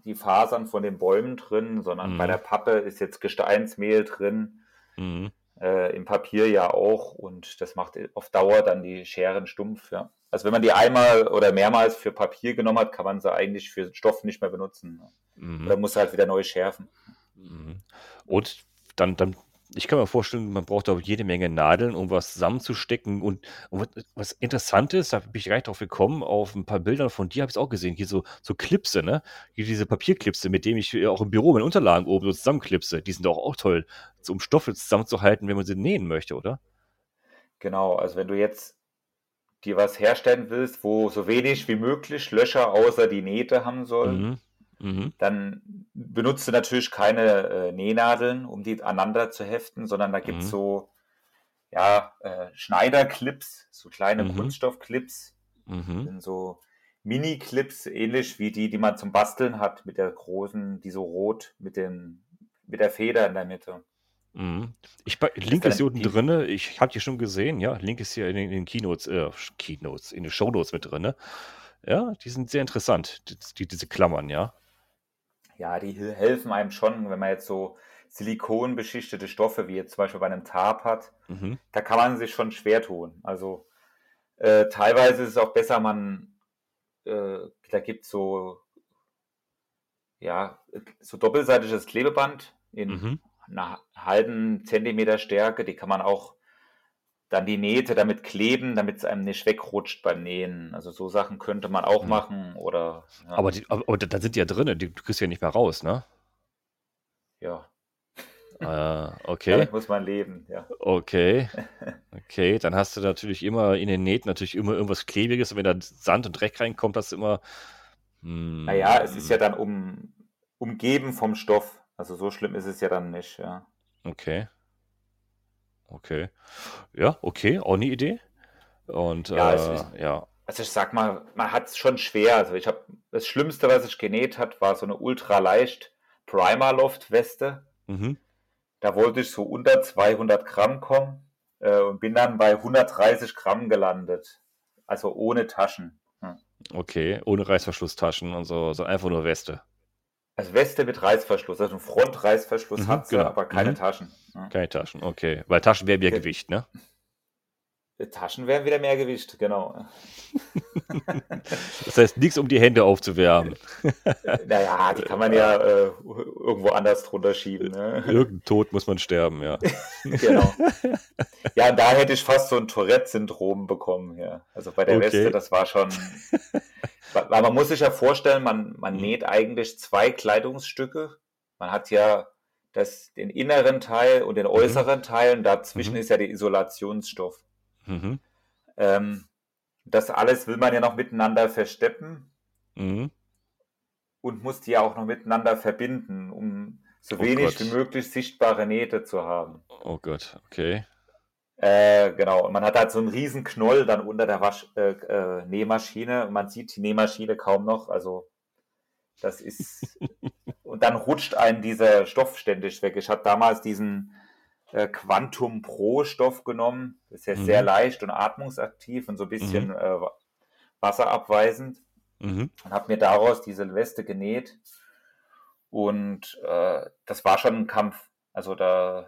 die Fasern von den Bäumen drin, sondern Mhm. bei der Pappe ist jetzt Gesteinsmehl drin, Mhm. äh, im Papier ja auch und das macht auf Dauer dann die Scheren stumpf. Ja. Also wenn man die einmal oder mehrmals für Papier genommen hat, kann man sie eigentlich für Stoff nicht mehr benutzen. Mhm. Oder muss halt wieder neu schärfen. Mhm. Und dann, dann, ich kann mir vorstellen, man braucht auch jede Menge Nadeln, um was zusammenzustecken. Und, und was, ist, da bin ich gleich drauf gekommen, auf ein paar Bildern von dir habe ich es auch gesehen, hier so, so Clipse, ne? Hier diese Papierclipse, mit denen ich auch im Büro meine Unterlagen oben so zusammenklipse. Die sind doch auch toll, so, um Stoffe zusammenzuhalten, wenn man sie nähen möchte, oder? Genau, also wenn du jetzt dir was herstellen willst, wo so wenig wie möglich Löcher außer die Nähte haben sollen, Mhm. Mhm. dann benutzt du natürlich keine äh, Nähnadeln, um die aneinander zu heften, sondern da gibt es Mhm. so ja, äh, Schneiderclips, so kleine Mhm. Kunststoffclips, Mhm. sind so Mini-Clips, ähnlich wie die, die man zum Basteln hat, mit der großen, die so rot mit, dem, mit der Feder in der Mitte. Mhm. Ich, Link dann ist hier unten drinne. Ich habe die schon gesehen, ja. Link ist hier in den, in den Keynotes, äh, Keynotes, in den Shownotes mit drinne. Ja, die sind sehr interessant, die, die, diese Klammern, ja. Ja, die hel- helfen einem schon, wenn man jetzt so silikonbeschichtete Stoffe, wie jetzt zum Beispiel bei einem Tarp hat, Mhm. da kann man sich schon schwer tun. Also äh, teilweise ist es auch besser, man, äh, da gibt es so, ja, so doppelseitiges Klebeband in Mhm. einer halben Zentimeter Stärke, die kann man auch dann die Nähte damit kleben, damit es einem nicht wegrutscht beim Nähen. Also so Sachen könnte man auch Mhm. machen oder ja, Aber, die, aber, aber da sind die ja drinne, die, du kriegst die ja nicht mehr raus, ne? ja, Äh, okay, damit muss man leben, ja. okay, okay. Dann hast du natürlich immer in den Nähten natürlich immer irgendwas Klebriges und wenn da Sand und Dreck reinkommt, hast du immer. hm, Naja, es ist ja dann um, umgeben vom Stoff. Also so schlimm ist es ja dann nicht, ja. Okay. Okay. Ja, okay, auch eine Idee. Und Ja, äh, ist- ja. Also ich sag mal, man hat es schon schwer. Also ich habe das Schlimmste, was ich genäht hat, war so eine ultraleicht Primer Loft Weste. Mhm. Da wollte ich so unter 200 Gramm kommen. äh, und bin dann bei 130 Gramm gelandet. Also ohne Taschen. Hm. Okay, ohne Reißverschlusstaschen und so, so einfach nur Weste. Also Weste mit Reißverschluss, also ein Frontreißverschluss Mhm, hat sie, genau. aber keine Mhm. Taschen. Hm. Keine Taschen, okay. Weil Taschen wäre mehr Ge- Gewicht, ne? Die Taschen wären wieder mehr Gewicht, genau. Das heißt, nichts, um die Hände aufzuwärmen. Naja, die kann man ja äh, irgendwo anders drunter schieben. Ne? Irgendein Tod muss man sterben, ja. Genau. Ja, und da hätte ich fast so ein Tourette-Syndrom bekommen. Ja. Also bei der Okay. Weste, das war schon. Weil man muss sich ja vorstellen, man, man Mhm. näht eigentlich zwei Kleidungsstücke. Man hat ja das, den inneren Teil und den äußeren Teil und dazwischen Mhm. ist ja der Isolationsstoff. Mhm. Ähm, das alles will man ja noch miteinander versteppen Mhm. und muss die ja auch noch miteinander verbinden, um so Oh wenig Gott. wie möglich sichtbare Nähte zu haben. Oh Gott, okay. Äh, genau, und man hat halt so einen riesen Knoll dann unter der Wasch äh, äh, Nähmaschine und man sieht die Nähmaschine kaum noch, also das ist und dann rutscht einem dieser Stoff ständig weg. Ich habe damals diesen äh, Quantum Pro Stoff genommen, das ist ja Mhm. sehr leicht und atmungsaktiv und so ein bisschen äh, wa- wasserabweisend Mhm. und habe mir daraus diese Weste genäht und äh, das war schon ein Kampf. Also da,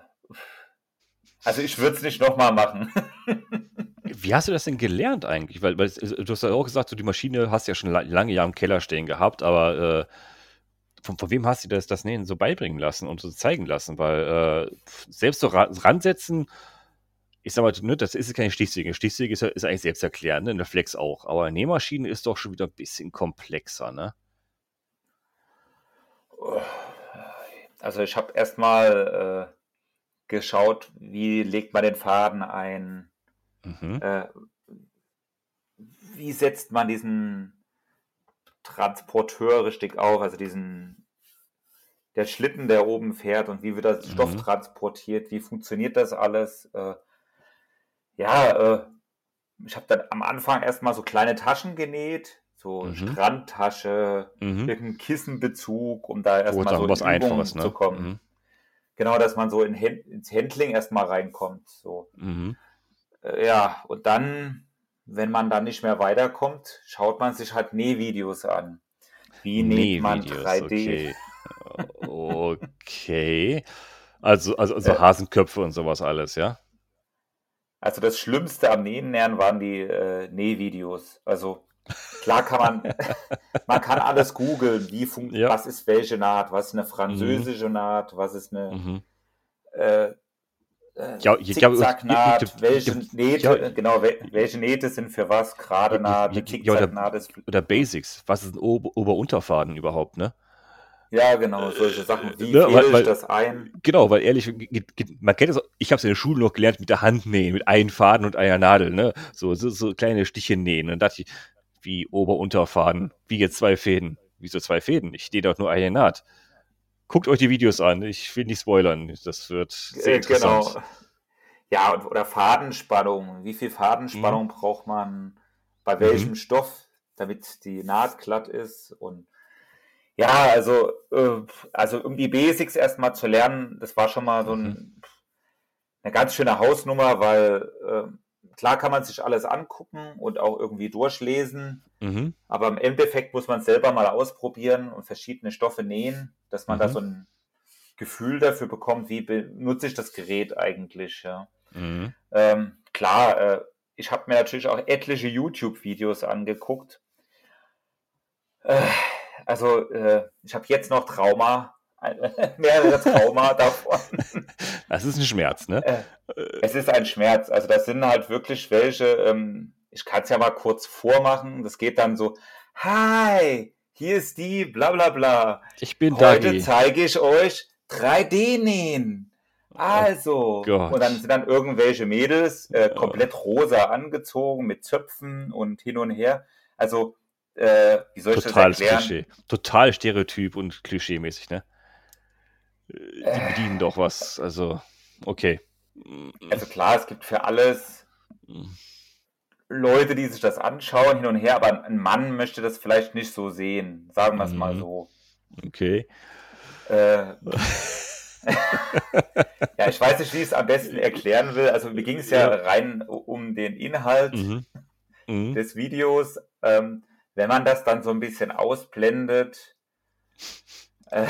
also ich würde es nicht nochmal machen. Wie hast du das denn gelernt eigentlich? Weil, weil du hast ja auch gesagt, so die Maschine hast du ja schon la- lange Jahre im Keller stehen gehabt, aber äh, von, von wem hast du das, das Nähen so beibringen lassen und so zeigen lassen? Weil äh, selbst so ra ransetzen, ich sag mal, ne, das ist keine Stichsäge. Stichsäge ist, ist eigentlich selbsterklärend, ne? eine Flex auch. Aber eine Nähmaschine ist doch schon wieder ein bisschen komplexer, ne? Also ich habe erstmal äh, geschaut, wie legt man den Faden ein, Mhm. äh, wie setzt man diesen Transporteur richtig auf, also diesen der Schlitten, der oben fährt und wie wird das Stoff Mhm. transportiert, wie funktioniert das alles? Äh, ja, äh, ich habe dann am Anfang erstmal so kleine Taschen genäht, so Mhm. Strandtasche, Mhm. irgendein Kissenbezug, um da erstmal so was in Übung Einfaches, ne? zu kommen. Mhm. Genau, dass man so in ins Handling erstmal reinkommt. So. Mhm. Äh, Ja, und dann, wenn man dann nicht mehr weiterkommt, schaut man sich halt Nähvideos an. Wie näht man Nähvideos, 3D? okay. Okay. Also, also, also Äh. Hasenköpfe und sowas alles, ja? Also das Schlimmste am Nähen lernen waren die äh, Nähvideos. Also klar kann man, man kann alles googeln, wie funkt, Ja. was ist welche Naht, was ist eine französische Naht, was ist eine Mhm. äh, äh, Ja, ich glaube, Zickzacknaht, gibt- welche Nähte, ja. äh, genau, wel- welche Nähte sind für was, gerade Ja, Naht, ja, ja, Zickzacknaht ist, Oder Basics. Was ist ein Ober Ober-Unterfaden überhaupt, ne? ja genau, solche Sachen, wie ne, weil- fädel weil- ich das ein? Genau, weil ehrlich, man kennt es, ich habe es in der Schule noch gelernt mit der Hand nähen, mit einem Faden und einer Nadel, ne? So, so, so kleine Stiche nähen. Und dann dachte ich, wie Ober-Unterfaden, wie jetzt zwei Fäden. Wieso zwei Fäden? Ich stehe doch nur eine Naht. Guckt euch die Videos an, ich will nicht spoilern. Das wird sehr Äh, interessant. genau. Ja, oder Fadenspannung. Wie viel Fadenspannung braucht man bei Mhm. welchem Stoff, damit die Naht glatt ist? Und ja, also, äh, also um die Basics erstmal zu lernen, das war schon mal so Mhm. ein, eine ganz schöne Hausnummer, weil äh, klar kann man sich alles angucken und auch irgendwie durchlesen, Mhm. aber im Endeffekt muss man selber mal ausprobieren und verschiedene Stoffe nähen, dass man da Mhm. so ein Gefühl dafür bekommt, wie benutze ich das Gerät eigentlich. Ja. Mhm. Ähm, klar, äh, ich habe mir natürlich auch etliche YouTube-Videos angeguckt. Äh, also äh, ich habe jetzt noch Trauma, mehrere Trauma davon. Das ist ein Schmerz, ne? Äh, es ist ein Schmerz. Also das sind halt wirklich welche, ähm, ich kann es ja mal kurz vormachen. Das geht dann so, hi, hier ist die, bla bla bla. Ich bin Heute Dagi. zeige ich euch 3D-Nähen. Also, Gott. und dann sind dann irgendwelche Mädels äh, komplett rosa angezogen mit Zöpfen und hin und her. Also, äh, wie soll ich Totales das erklären? Klischee. Total stereotyp und klischee-mäßig, ne? Die bedienen doch was, also, okay. Also klar, es gibt für alles Leute, die sich das anschauen, hin und her, aber ein Mann möchte das vielleicht nicht so sehen. Sagen wir es mal Mhm. so. Okay. Äh, ja, ich weiß nicht, wie ich es am besten erklären will. Also mir ging es ja, ja, rein um den Inhalt mhm. Mhm. des Videos. Ähm, wenn man das dann so ein bisschen ausblendet, äh,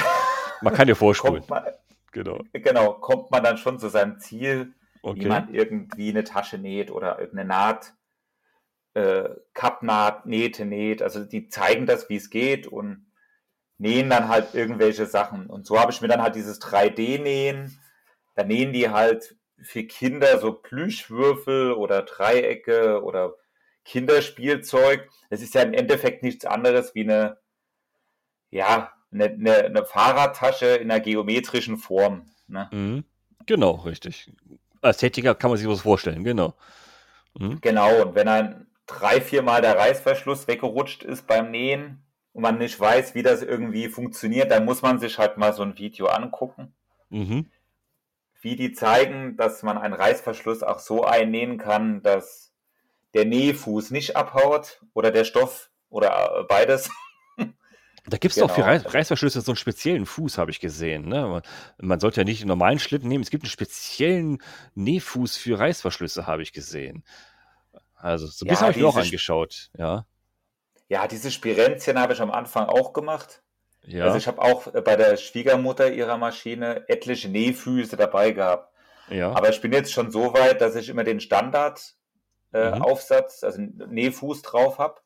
man kann ja vorspulen. Man, genau. genau, kommt man dann schon zu seinem Ziel, okay. wie man irgendwie eine Tasche näht oder irgendeine Naht, äh, Kappnaht, Nähte näht. Also die zeigen das, wie es geht und nähen dann halt irgendwelche Sachen. Und so habe ich mir dann halt dieses 3D-Nähen. Da nähen die halt für Kinder so Plüschwürfel oder Dreiecke oder Kinderspielzeug. Das ist ja im Endeffekt nichts anderes wie eine, ja, eine, eine, eine Fahrradtasche in einer geometrischen Form. Ne? Mhm. Genau, richtig. Als Techniker kann man sich was vorstellen, genau. Mhm. Genau, und wenn ein drei, viermal der Reißverschluss weggerutscht ist beim Nähen und man nicht weiß, wie das irgendwie funktioniert, dann muss man sich halt mal so ein Video angucken. Mhm. Wie die zeigen, dass man einen Reißverschluss auch so einnähen kann, dass der Nähfuß nicht abhaut oder der Stoff oder beides da gibt es genau. auch für Reiß Reißverschlüsse so einen speziellen Fuß, habe ich gesehen. Ne? Man, man, sollte ja nicht einen normalen Schlitten nehmen. Es gibt einen speziellen Nähfuß für Reißverschlüsse, habe ich gesehen. Also so ein ja, bisschen habe ich mir auch angeschaut, ja. Ja, diese Spirenzchen habe ich am Anfang auch gemacht. Ja. Also ich habe auch äh, bei der Schwiegermutter ihrer Maschine etliche Nähfüße dabei gehabt. Ja. Aber ich bin jetzt schon so weit, dass ich immer den Standardaufsatz, äh, mhm. also Nähfuß drauf habe.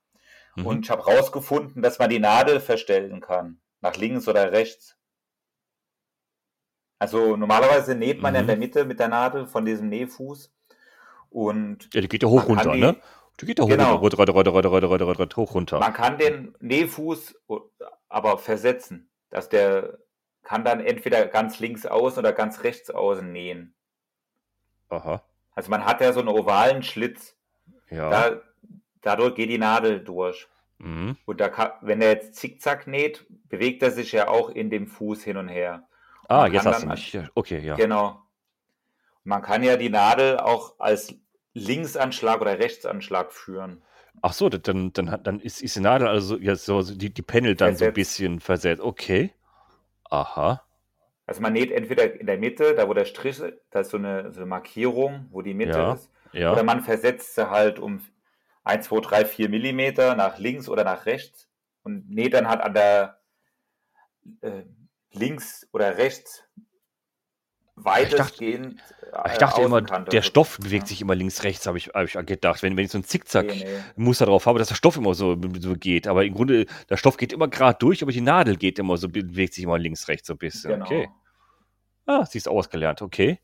Mhm. Und ich habe rausgefunden, dass man die Nadel verstellen kann. Nach links oder rechts. Also normalerweise näht man mhm. in der Mitte mit der Nadel von diesem Nähfuß. Und ja, die geht ja hoch runter, die, ne? Die geht ja hoch genau. runter, runter, runter, runter, runter, runter, runter, hoch runter. Man kann den Nähfuß aber versetzen. Dass der kann dann entweder ganz links außen oder ganz rechts außen nähen. Aha. Also man hat ja so einen ovalen Schlitz. Ja. Da dadurch geht die Nadel durch. Mhm. Und da kann, wenn er jetzt zickzack näht, bewegt er sich ja auch in dem Fuß hin und her. Ah, jetzt hast du mich. Okay, ja. Genau. Man kann ja die Nadel auch als Linksanschlag oder Rechtsanschlag führen. Ach so, dann, dann, dann ist, ist die Nadel also ja, so, die, die pendelt dann versetzt. so ein bisschen versetzt. Okay. Aha. Also man näht entweder in der Mitte, da wo der Strich, da ist so eine, so eine Markierung, wo die Mitte ja, ist. Ja. Oder man versetzt sie halt um 1, 2, 3, 4 Millimeter nach links oder nach rechts und näht dann halt an der äh, links oder rechts weitestgehend. Ich dachte, ich dachte immer, der Stoff bewegt sich immer links, rechts, habe ich, hab ich gedacht. Wenn, wenn ich so ein Zickzack-Muster nee, nee. drauf habe, dass der Stoff immer so, so geht. Aber im Grunde, der Stoff geht immer gerade durch, aber die Nadel geht immer so, bewegt sich immer links, rechts so ein bisschen. Genau. Okay. Ah, sie ist ausgelernt, okay.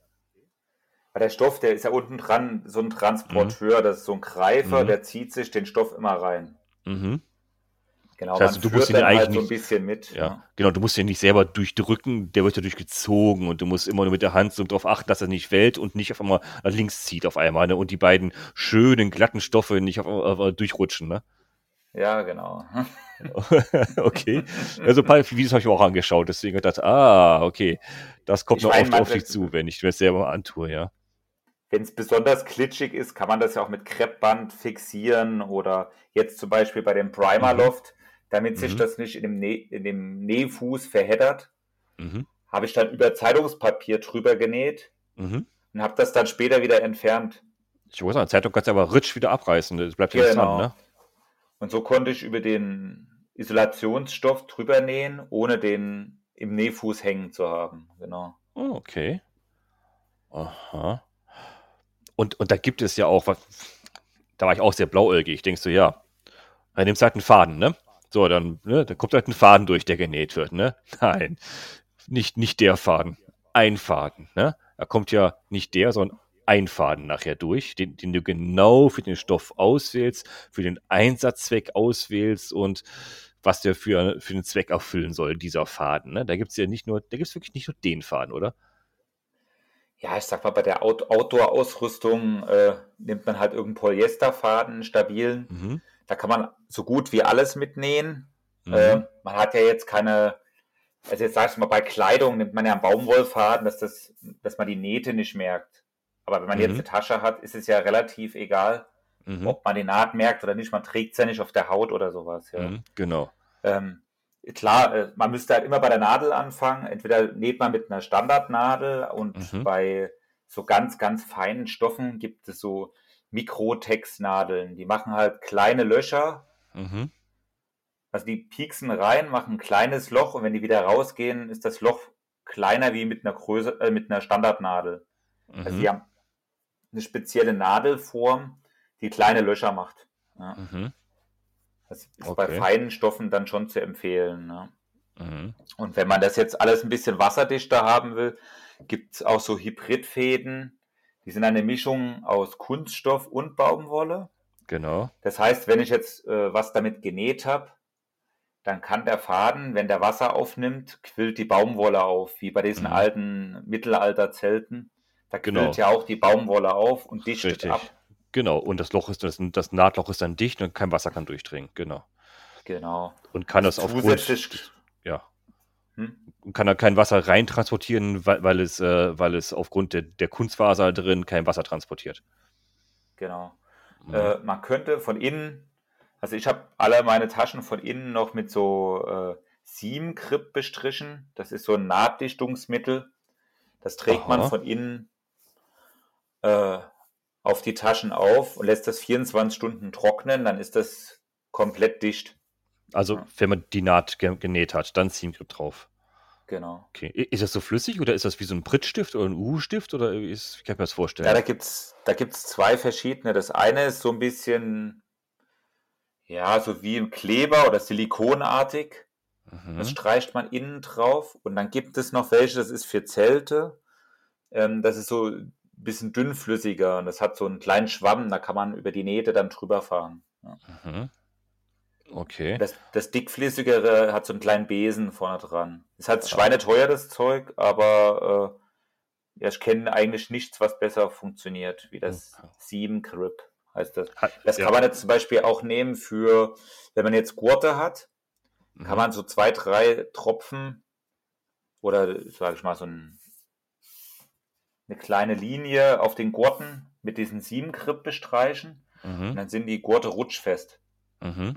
Weil der Stoff, der ist ja unten dran so ein Transporteur, mhm. das ist so ein Greifer, mhm. der zieht sich den Stoff immer rein. Mhm. Genau, das heißt, du musst ihn ja eigentlich halt so ein bisschen mit. Ja, ja, genau, du musst ihn nicht selber durchdrücken, der wird ja durchgezogen und du musst immer nur mit der Hand so darauf achten, dass er nicht fällt und nicht auf einmal nach links zieht auf einmal, ne? Und die beiden schönen, glatten Stoffe nicht auf einmal durchrutschen, ne? Ja, genau. okay. Also ein paar Videos habe ich mir auch angeschaut, deswegen habe ich gedacht, ah, okay, das kommt ich noch oft auf dich zu, wenn ich mir das selber antue, ja. Wenn es besonders klitschig ist, kann man das ja auch mit Kreppband fixieren oder jetzt zum Beispiel bei dem Primer mhm. Loft, damit sich mhm. das nicht in dem, Näh in dem Nähfuß verheddert, mhm. habe ich dann über Zeitungspapier drüber genäht mhm. und habe das dann später wieder entfernt. Ich weiß nicht, Zeitung kannst du aber ritsch wieder abreißen, das bleibt ja genau. dran, ne? Und so konnte ich über den Isolationsstoff drüber nähen, ohne den im Nähfuß hängen zu haben. Genau. Oh, okay. Aha. Und, und da gibt es ja auch, da war ich auch sehr blauäugig. Denkst du, ja, dann nimmst du halt einen Faden, ne? So, dann, ne, dann kommt halt ein Faden durch, der genäht wird, ne? Nein, nicht, nicht der Faden, ein Faden, ne? Da kommt ja nicht der, sondern ein Faden nachher durch, den, den du genau für den Stoff auswählst, für den Einsatzzweck auswählst und was der für, für den Zweck erfüllen soll, dieser Faden. Ne? Da gibt es ja nicht nur, da gibt es wirklich nicht nur den Faden, oder? Ja, ich sag mal, bei der Out Outdoor-Ausrüstung äh, nimmt man halt irgendeinen Polyesterfaden, stabilen. Mhm. Da kann man so gut wie alles mitnähen. Mhm. Äh, man hat ja jetzt keine, also jetzt sag ich mal, bei Kleidung nimmt man ja einen Baumwollfaden, dass, das, dass man die Nähte nicht merkt. Aber wenn man mhm. jetzt eine Tasche hat, ist es ja relativ egal, mhm. ob man die Naht merkt oder nicht. Man trägt es ja nicht auf der Haut oder sowas. Ja. Mhm, genau. Ähm, klar, äh, man müsste halt immer bei der Nadel anfangen. Entweder näht man mit einer Standardnadel und Mhm. bei so ganz, ganz feinen Stoffen gibt es so Mikrotex-Nadeln. Die machen halt kleine Löcher, Mhm. also die pieksen rein, machen ein kleines Loch und wenn die wieder rausgehen, ist das Loch kleiner wie mit einer Größe, äh, mit einer Standardnadel. Also Mhm. die haben eine spezielle Nadelform, die kleine Löcher macht. Ja. Mhm. Das ist bei Okay. feinen Stoffen dann schon zu empfehlen. Ne? Mhm. Und wenn man das jetzt alles ein bisschen wasserdichter haben will, gibt es auch so Hybridfäden. Die sind eine Mischung aus Kunststoff und Baumwolle. Genau. Das heißt, wenn ich jetzt äh, was damit genäht habe, dann kann der Faden, wenn der Wasser aufnimmt, quillt die Baumwolle auf, wie bei diesen Mhm. alten Mittelalterzellten. Da quillt Genau. ja auch die Baumwolle auf und dichtet Richtig. ab. Genau. Und das Loch ist, das, das Nahtloch ist dann dicht und kein Wasser kann durchdringen. Genau. Genau. Und kann das Also aufgrund, ja, Hm? kann da kein Wasser rein transportieren, weil, weil es, äh, weil es aufgrund der, der Kunstfaser drin kein Wasser transportiert. Genau. Mhm. Äh, man könnte von innen, also ich habe alle meine Taschen von innen noch mit so äh, Siemengrip bestrichen. Das ist so ein Nahtdichtungsmittel. Das trägt man Aha. von innen äh, auf die Taschen auf und lässt das 24 Stunden trocknen, dann ist das komplett dicht. Also, ja. wenn man die Naht ge genäht hat, dann Seamgrip drauf. Genau. Okay. Ist das so flüssig oder ist das wie so ein Prittstift oder ein Uhu-Stift oder ist, wie kann ich mir das vorstellen? Ja, da gibt's da gibt's zwei verschiedene. Das eine ist so ein bisschen, ja, so wie ein Kleber oder silikonartig. Das mhm. streicht man innen drauf und dann gibt es noch welche, das ist für Zelte. Ähm, das ist so bisschen dünnflüssiger und das hat so einen kleinen Schwamm, da kann man über die Nähte dann drüber fahren. Ja. Mhm. Okay. Das, das dickflüssigere hat so einen kleinen Besen vorne dran. Ist halt schweineteuer, das Zeug, aber äh, ja, ich kenne eigentlich nichts, was besser funktioniert, wie das Okay. Sieben Grip heißt das. Das ja. kann man jetzt zum Beispiel auch nehmen für, wenn man jetzt Gurte hat, kann Mhm. man so zwei, drei Tropfen oder sage ich mal so ein, eine kleine Linie auf den Gurten mit diesem Siebengrip bestreichen und Mhm. dann sind die Gurte rutschfest. Mhm.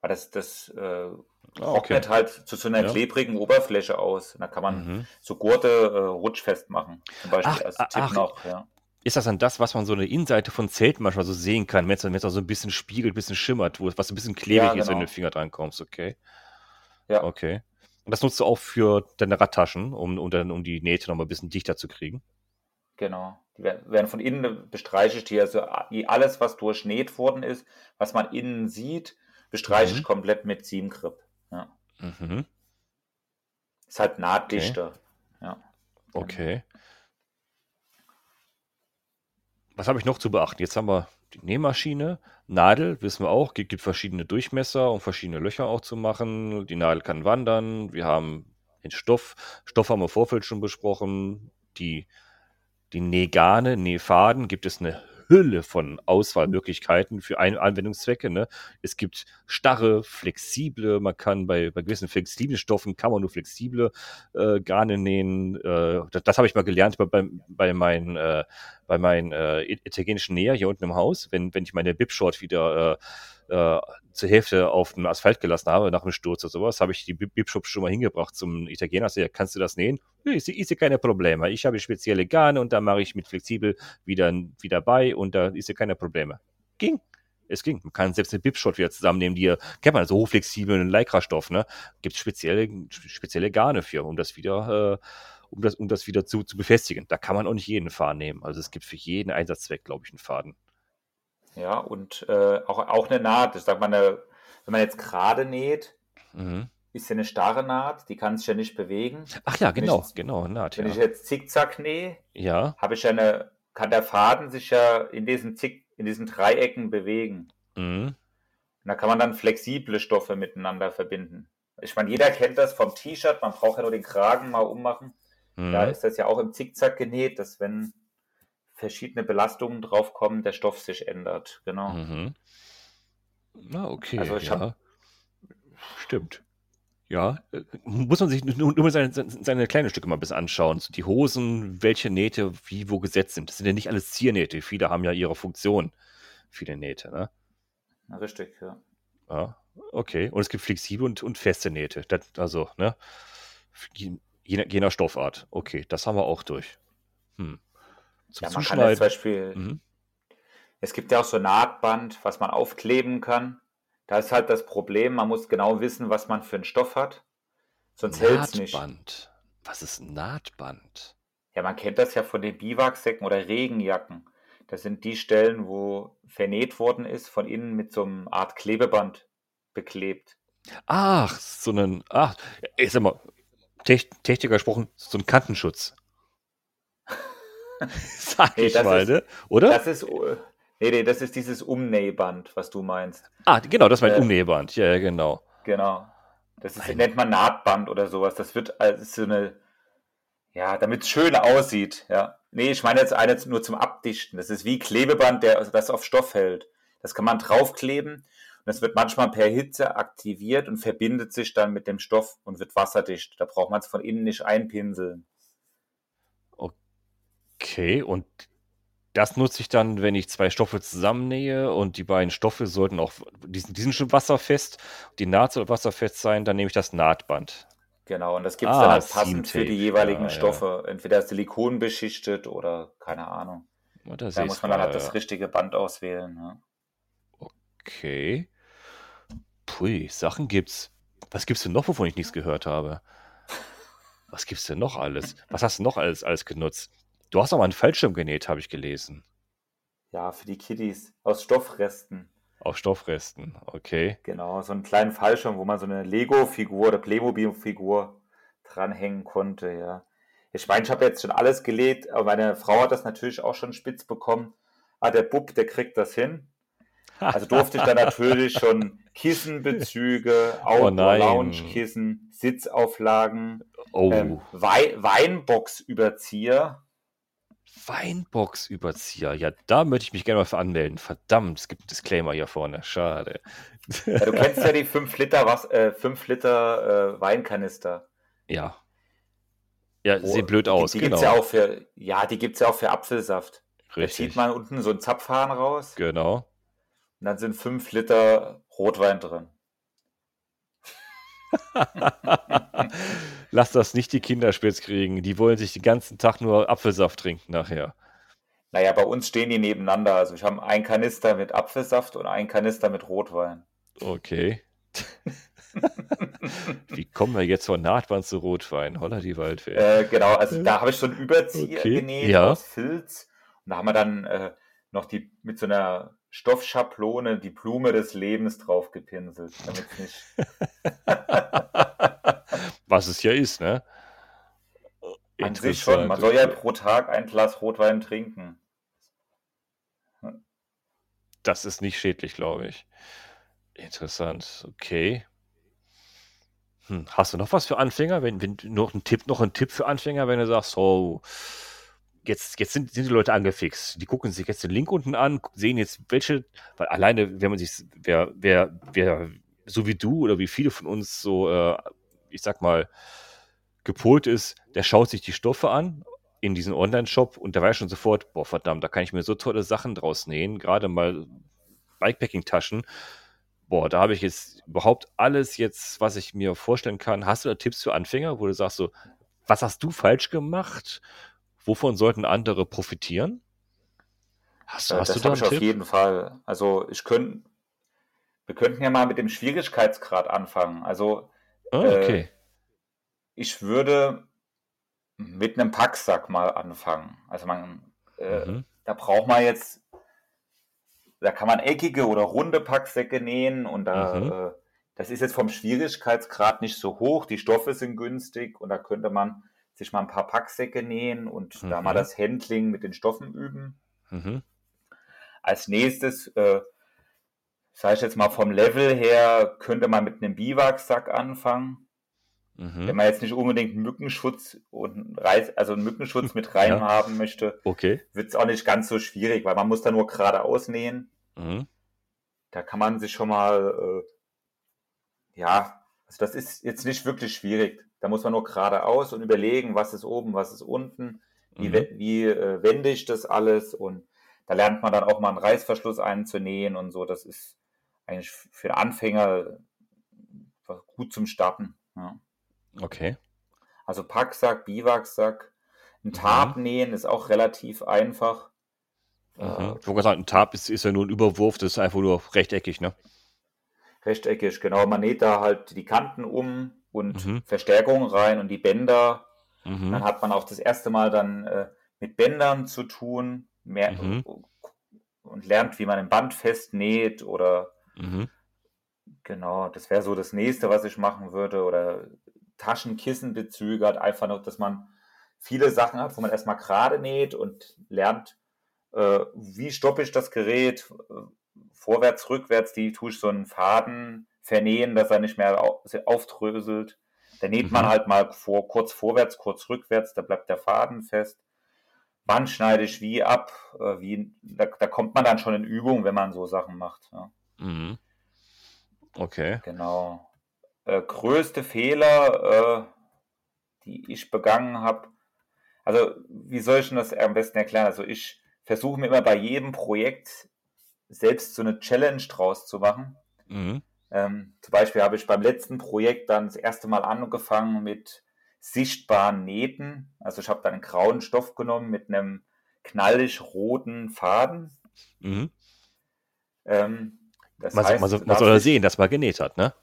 Weil das, das äh, Ah, okay. trocknet halt zu so einer Ja. klebrigen Oberfläche aus. Und da kann man Mhm. so Gurte äh, rutschfest machen. Zum Beispiel Ach, als Tipp ach. noch. Ja. Ist das dann das, was man so eine Innenseite von Zelten manchmal so sehen kann, wenn es dann so ein bisschen spiegelt, ein bisschen schimmert, wo es was ein bisschen klebrig Ja, ist, wenn du genau. dem Finger dran kommst, okay? Ja. Okay. Und das nutzt du auch für deine Radtaschen, um, um, dann, um die Nähte noch mal ein bisschen dichter zu kriegen? Genau. Die werden von innen bestreiche ich die, also alles, was durchnäht worden ist, was man innen sieht, bestreiche Mhm. ich komplett mit Siebengrip. Ja. Mhm. Ist halt nahtdichter. Ja. Okay. Was habe ich noch zu beachten? Jetzt haben wir die Nähmaschine, Nadel, wissen wir auch, gibt, gibt verschiedene Durchmesser, um verschiedene Löcher auch zu machen. Die Nadel kann wandern. Wir haben den Stoff. Stoff haben wir im Vorfeld schon besprochen. Die, die Nähgarne, Nähfaden gibt es eine Hülle von Auswahlmöglichkeiten für Ein Anwendungszwecke. Ne? Es gibt starre, flexible, man kann bei, bei gewissen flexiblen Stoffen kann man nur flexible äh, Garne nähen. Äh, das das habe ich mal gelernt bei, bei, bei meinen, äh, bei meinen äh, italienischen Näher hier unten im Haus, wenn, wenn ich meine Bib-Short wieder äh, zur Hälfte auf dem Asphalt gelassen habe, nach dem Sturz oder sowas, habe ich die Bib- Bib-Shop schon mal hingebracht zum Italiener. Sag, ja, kannst du das nähen? Ist ja keine Probleme. Ich habe spezielle Garne und da mache ich mit flexibel wieder, wieder bei und da ist ja keine Probleme. Ging. Es ging. Man kann selbst eine Bib-Shot wieder zusammennehmen, die kennt man, so hochflexiblen Lycra-Stoff, ne? Gibt spezielle, spezielle Garne für, um das wieder, äh, um das, um das wieder zu, zu befestigen. Da kann man auch nicht jeden Faden nehmen. Also es gibt für jeden Einsatzzweck, glaube ich, einen Faden. Ja, und äh, auch, auch eine Naht. Ich sag mal, eine, wenn man jetzt gerade näht, Mhm. ist ja eine starre Naht, die kann sich ja nicht bewegen. Ach ja, Wenn ich genau, genau, Naht, Wenn ja. ich jetzt zickzack nähe, Ja, habe ich ja eine, kann der Faden sich ja in diesen Zick, in diesen Dreiecken bewegen. mhm. Und da kann man dann flexible Stoffe miteinander verbinden. Ich meine, jeder kennt das vom T-Shirt, man braucht ja nur den Kragen mal ummachen. Da Mhm. ist das ja auch im Zickzack genäht, dass wenn verschiedene Belastungen draufkommen, der Stoff sich ändert. Genau. Mhm. Na, okay, Also ich ja. hab- Stimmt. Ja, äh, muss man sich nur, nur seine, seine kleinen Stücke mal ein bisschen anschauen. Die Hosen, welche Nähte wie wo gesetzt sind. Das sind ja nicht alles Ziernähte. Viele haben ja ihre Funktion, viele Nähte, ne? Na, richtig, ja. Ja, Okay. Und es gibt flexible und, und feste Nähte. Das, also, ne? Je, je nach Stoffart. Okay, das haben wir auch durch. Hm. Zum ja, man kann jetzt zum Beispiel, mhm. es gibt ja auch so Nahtband, was man aufkleben kann. Da ist halt das Problem, man muss genau wissen, was man für einen Stoff hat. Sonst hält es nicht. Nahtband. Was ist Nahtband? Ja, man kennt das ja von den Biwaksäcken oder Regenjacken. Das sind die Stellen, wo vernäht worden ist, von innen mit so einem Art Klebeband beklebt. Ach, so einen, ach, ich sag mal, Techniker gesprochen, so ein Kantenschutz. Sag nee, ich mal, ist, ne? Oder? Das ist, nee, nee, das ist dieses Umnähband, was du meinst. Ah, genau, das ist mein äh, Umnähband. Ja, genau. Genau. Das ist, nennt man Nahtband oder sowas. Das wird als so eine, ja, damit es schön aussieht, ja. Nee, ich meine jetzt eine nur zum Abdichten. Das ist wie Klebeband, der das auf Stoff hält. Das kann man draufkleben und das wird manchmal per Hitze aktiviert und verbindet sich dann mit dem Stoff und wird wasserdicht. Da braucht man es von innen nicht einpinseln. Okay, und das nutze ich dann, wenn ich zwei Stoffe zusammennähe und die beiden Stoffe sollten auch, die sind, die sind schon wasserfest, die Naht soll wasserfest sein, dann nehme ich das Nahtband. Genau, und das gibt es ah, dann als passend für die jeweiligen ja, Stoffe. Ja. Entweder Silikon beschichtet oder keine Ahnung. da muss man dann halt das richtige Band auswählen. Ne? Okay. Pui, Sachen gibt's. Was gibt's denn noch, wovon ich nichts gehört habe? Was gibt's denn noch alles? Was hast du noch alles, alles genutzt? Du hast auch mal einen Fallschirm genäht, habe ich gelesen. Ja, für die Kiddies. Aus Stoffresten. Aus Stoffresten, okay. Genau, so einen kleinen Fallschirm, wo man so eine Lego-Figur oder Playmobil-Figur dranhängen konnte, ja. Ich meine, ich habe jetzt schon alles gelegt, aber meine Frau hat das natürlich auch schon spitz bekommen. Ah, der Bub, der kriegt das hin. Also durfte ich dann natürlich schon Kissenbezüge, oh Lounge-Kissen, Sitzauflagen, oh. ähm, Wei Weinbox-Überzieher, Weinbox-Überzieher. Ja, da möchte ich mich gerne mal für anmelden. Verdammt, es gibt einen Disclaimer hier vorne. Schade. Ja, du kennst ja die 5 Liter, was, äh, 5 Liter äh, Weinkanister. Ja. Ja, oh, sieht blöd aus. Die, die genau. gibt's ja auch für, ja, die gibt es ja auch für Apfelsaft. Richtig. Da zieht man unten so einen Zapfhahn raus. Genau. Und dann sind 5 Liter Rotwein drin. Lass das nicht die Kinder spitz kriegen. Die wollen sich den ganzen Tag nur Apfelsaft trinken nachher. Naja, bei uns stehen die nebeneinander. Also ich habe einen Kanister mit Apfelsaft und einen Kanister mit Rotwein. Okay. Wie kommen wir jetzt von Nahtwand zu Rotwein? Holla die Waldfee. Äh, genau, also da habe ich so einen Überzieher okay. genäht ja. aus Filz. Und da haben wir dann äh, noch die mit so einer Stoffschablone die Blume des Lebens drauf gepinselt, damit es nicht. Was es ja ist, ne? An sich schon. Man soll ja pro Tag ein Glas Rotwein trinken. Das ist nicht schädlich, glaube ich. Interessant. Okay. Hm. Hast du noch was für Anfänger? Wenn, wenn noch ein Tipp, noch ein Tipp für Anfänger, wenn du sagst, oh, jetzt, jetzt sind, sind die Leute angefixt. Die gucken sich jetzt den Link unten an, sehen jetzt welche, weil alleine, wenn man sich, wer, wer, wer, so wie du oder wie viele von uns so, äh, ich sag mal, gepolt ist, der schaut sich die Stoffe an in diesen Online-Shop und der weiß schon sofort, boah, verdammt, da kann ich mir so tolle Sachen draus nähen, gerade mal Bikepacking-Taschen. Boah, da habe ich jetzt überhaupt alles jetzt, was ich mir vorstellen kann. Hast du da Tipps für Anfänger, wo du sagst so, was hast du falsch gemacht? Wovon sollten andere profitieren? Hast, ja, hast das du da ich Tipp? auf jeden Fall. Also ich könnte, wir könnten ja mal mit dem Schwierigkeitsgrad anfangen. Also oh, okay. Äh, ich würde mit einem Packsack mal anfangen. Also man, äh, mhm. da braucht man jetzt, da kann man eckige oder runde Packsäcke nähen und da, mhm. äh, das ist jetzt vom Schwierigkeitsgrad nicht so hoch. Die Stoffe sind günstig und da könnte man sich mal ein paar Packsäcke nähen und mhm. da mal mhm. das Handling mit den Stoffen üben. Mhm. Als nächstes, äh, sage ich jetzt mal vom Level her, könnte man mit einem Biwaksack anfangen. Mhm. Wenn man jetzt nicht unbedingt Mückenschutz und Reis, also einen Mückenschutz mit rein ja. haben möchte, okay. wird es auch nicht ganz so schwierig, weil man muss da nur geradeaus nähen. Mhm. Da kann man sich schon mal, äh, ja, also das ist jetzt nicht wirklich schwierig. Da muss man nur geradeaus und überlegen, was ist oben, was ist unten, wie, mhm. wie äh, wende ich das alles und da lernt man dann auch mal einen Reißverschluss einzunähen und so. Das ist eigentlich für Anfänger gut zum Starten. Ja. Okay. Also Packsack, Biwaksack. Ein Tarp mhm. nähen ist auch relativ einfach. Mhm. Äh, ich wollte sagen, ein Tarp ist, ist ja nur ein Überwurf, das ist einfach nur rechteckig, ne? Rechteckig, genau. Man näht da halt die Kanten um und mhm. Verstärkungen rein und die Bänder. Mhm. Dann hat man auch das erste Mal dann äh, mit Bändern zu tun mehr, mhm. und lernt, wie man ein Band festnäht oder mhm. genau, das wäre so das nächste, was ich machen würde. Oder Taschenkissenbezüge hat einfach noch, dass man viele Sachen hat, wo man erstmal gerade näht und lernt, äh, wie stoppe ich das Gerät, vorwärts, rückwärts, die tue ich so einen Faden vernähen, dass er nicht mehr aufdröselt. Da näht mhm. man halt mal vor, kurz vorwärts, kurz rückwärts, da bleibt der Faden fest. Wann schneide ich wie ab? Äh, wie, da, da kommt man dann schon in Übung, wenn man so Sachen macht. Ja. Mhm. Okay. Genau. Äh, größte Fehler, äh, die ich begangen habe. Also, wie soll ich denn das am besten erklären? Also, ich versuche mir immer bei jedem Projekt selbst so eine Challenge draus zu machen. Mhm. Ähm, zum Beispiel habe ich beim letzten Projekt dann das erste Mal angefangen mit sichtbaren Nähten. Also ich habe dann einen grauen Stoff genommen mit einem knallig roten Faden. Mhm. Ähm, man, heißt, man, man soll ja sehen, dass man genäht hat, ne?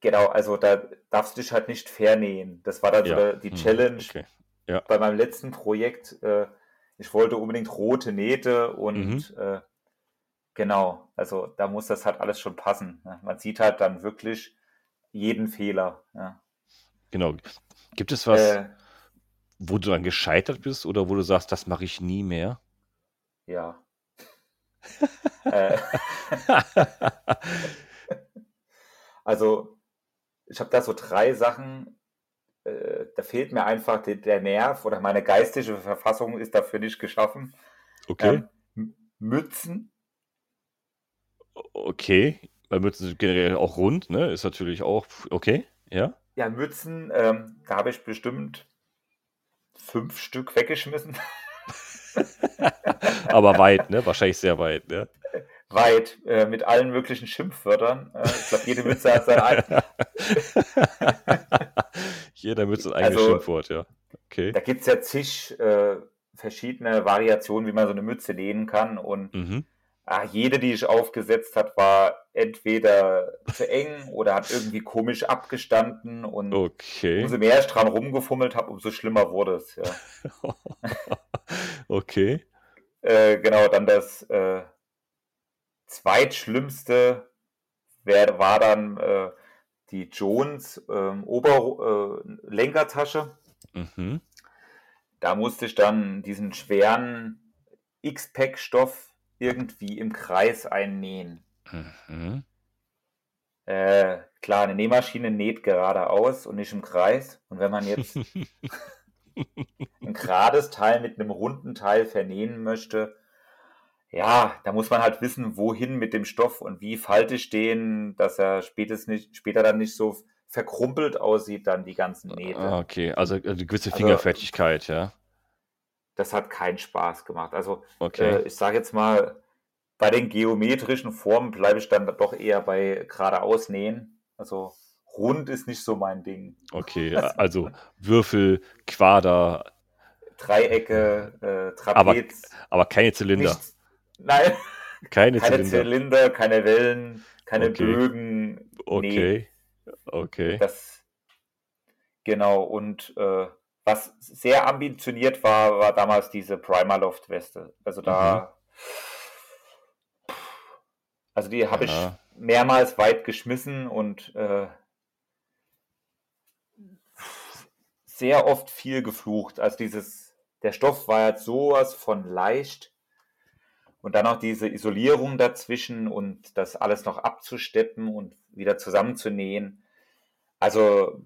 Genau, also da darfst du dich halt nicht vernähen. Das war dann ja. so die mhm, Challenge okay. ja. bei meinem letzten Projekt. Äh, ich wollte unbedingt rote Nähte und mhm. äh, genau, also da muss das halt alles schon passen. Ne? Man sieht halt dann wirklich jeden Fehler. Ja. Genau. Gibt es was, äh, wo du dann gescheitert bist oder wo du sagst, das mache ich nie mehr? Ja. Äh, also, ich habe da so drei Sachen, äh, da fehlt mir einfach der, der, Nerv oder meine geistige Verfassung ist dafür nicht geschaffen. Okay. Ähm, Mützen. Okay, weil Mützen sind generell auch rund, ne? Ist natürlich auch okay, ja. Ja, Mützen, ähm, da habe ich bestimmt fünf Stück weggeschmissen. Aber weit, ne? Wahrscheinlich sehr weit, ne? Weit, äh, mit allen möglichen Schimpfwörtern. Äh, ich glaube, jede Mütze hat sein eigenes. Jeder Mütze ein eigenes also, Schimpfwort, ja. Okay. Da gibt es ja zig äh, verschiedene Variationen, wie man so eine Mütze nähen kann. Und mhm ah, jede, die ich aufgesetzt hat, war entweder zu eng oder hat irgendwie komisch abgestanden und okay. umso mehr ich dran rumgefummelt habe, umso schlimmer wurde es. Ja. okay. Äh, genau, dann das äh, zweitschlimmste wär, war dann äh, die Jones ähm, Oberlenkertasche. Äh, mhm. Da musste ich dann diesen schweren X-Pack-Stoff irgendwie im Kreis einnähen. Mhm. Äh, klar, eine Nähmaschine näht geradeaus und nicht im Kreis. Und wenn man jetzt ein gerades Teil mit einem runden Teil vernähen möchte, ja, da muss man halt wissen, wohin mit dem Stoff und wie falte ich den, dass er nicht, später dann nicht so verkrumpelt aussieht, dann die ganzen Nähte. Ah, okay, also eine gewisse also Fingerfertigkeit, also, ja das hat keinen Spaß gemacht. Also okay. äh, ich sage jetzt mal, bei den geometrischen Formen bleibe ich dann doch eher bei geradeaus nähen. Also rund ist nicht so mein Ding. Okay, also Würfel, Quader. Dreiecke, äh, Trapez. Aber, aber keine Zylinder. Nichts, nein. Keine, keine Zylinder. Zylinder. keine Wellen, keine okay. Bögen. Okay. Nee. Okay. Das, genau, und äh, was sehr ambitioniert war, war damals diese Primaloft-Weste. Also da, mhm. also die habe ja. ich mehrmals weit geschmissen und äh, sehr oft viel geflucht. Also dieses, der Stoff war jetzt sowas von leicht und dann auch diese Isolierung dazwischen und das alles noch abzusteppen und wieder zusammenzunähen. Also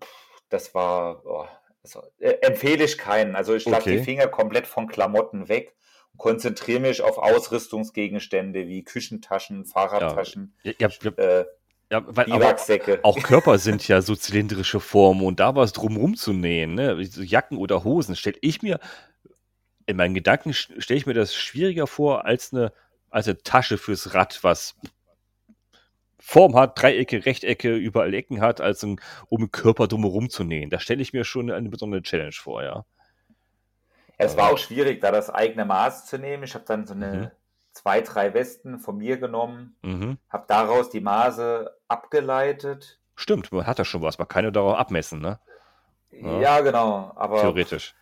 das war, oh, also, äh, empfehle ich keinen. Also ich lasse okay. die Finger komplett von Klamotten weg und konzentriere mich auf Ausrüstungsgegenstände wie Küchentaschen, Fahrradtaschen, ja. Ja, ja, äh, ja, weil, Biwaksäcke. Auch, auch Körper sind ja so zylindrische Formen und da was drumrum zu nähen, ne? so Jacken oder Hosen, stelle ich mir, in meinen Gedanken stelle ich mir das schwieriger vor als eine, als eine Tasche fürs Rad, was Form hat, Dreiecke, Rechtecke, überall Ecken hat, als ein, um den Körper drumherum zu nähen. Da stelle ich mir schon eine besondere Challenge vor, ja. ja es war auch schwierig, da das eigene Maß zu nehmen. Ich habe dann so eine mhm. Zwei, drei Westen von mir genommen, mhm. habe daraus die Maße abgeleitet. Stimmt, man hat ja schon was, man kann ja darauf abmessen, ne? Ja, ja genau, aber. Theoretisch.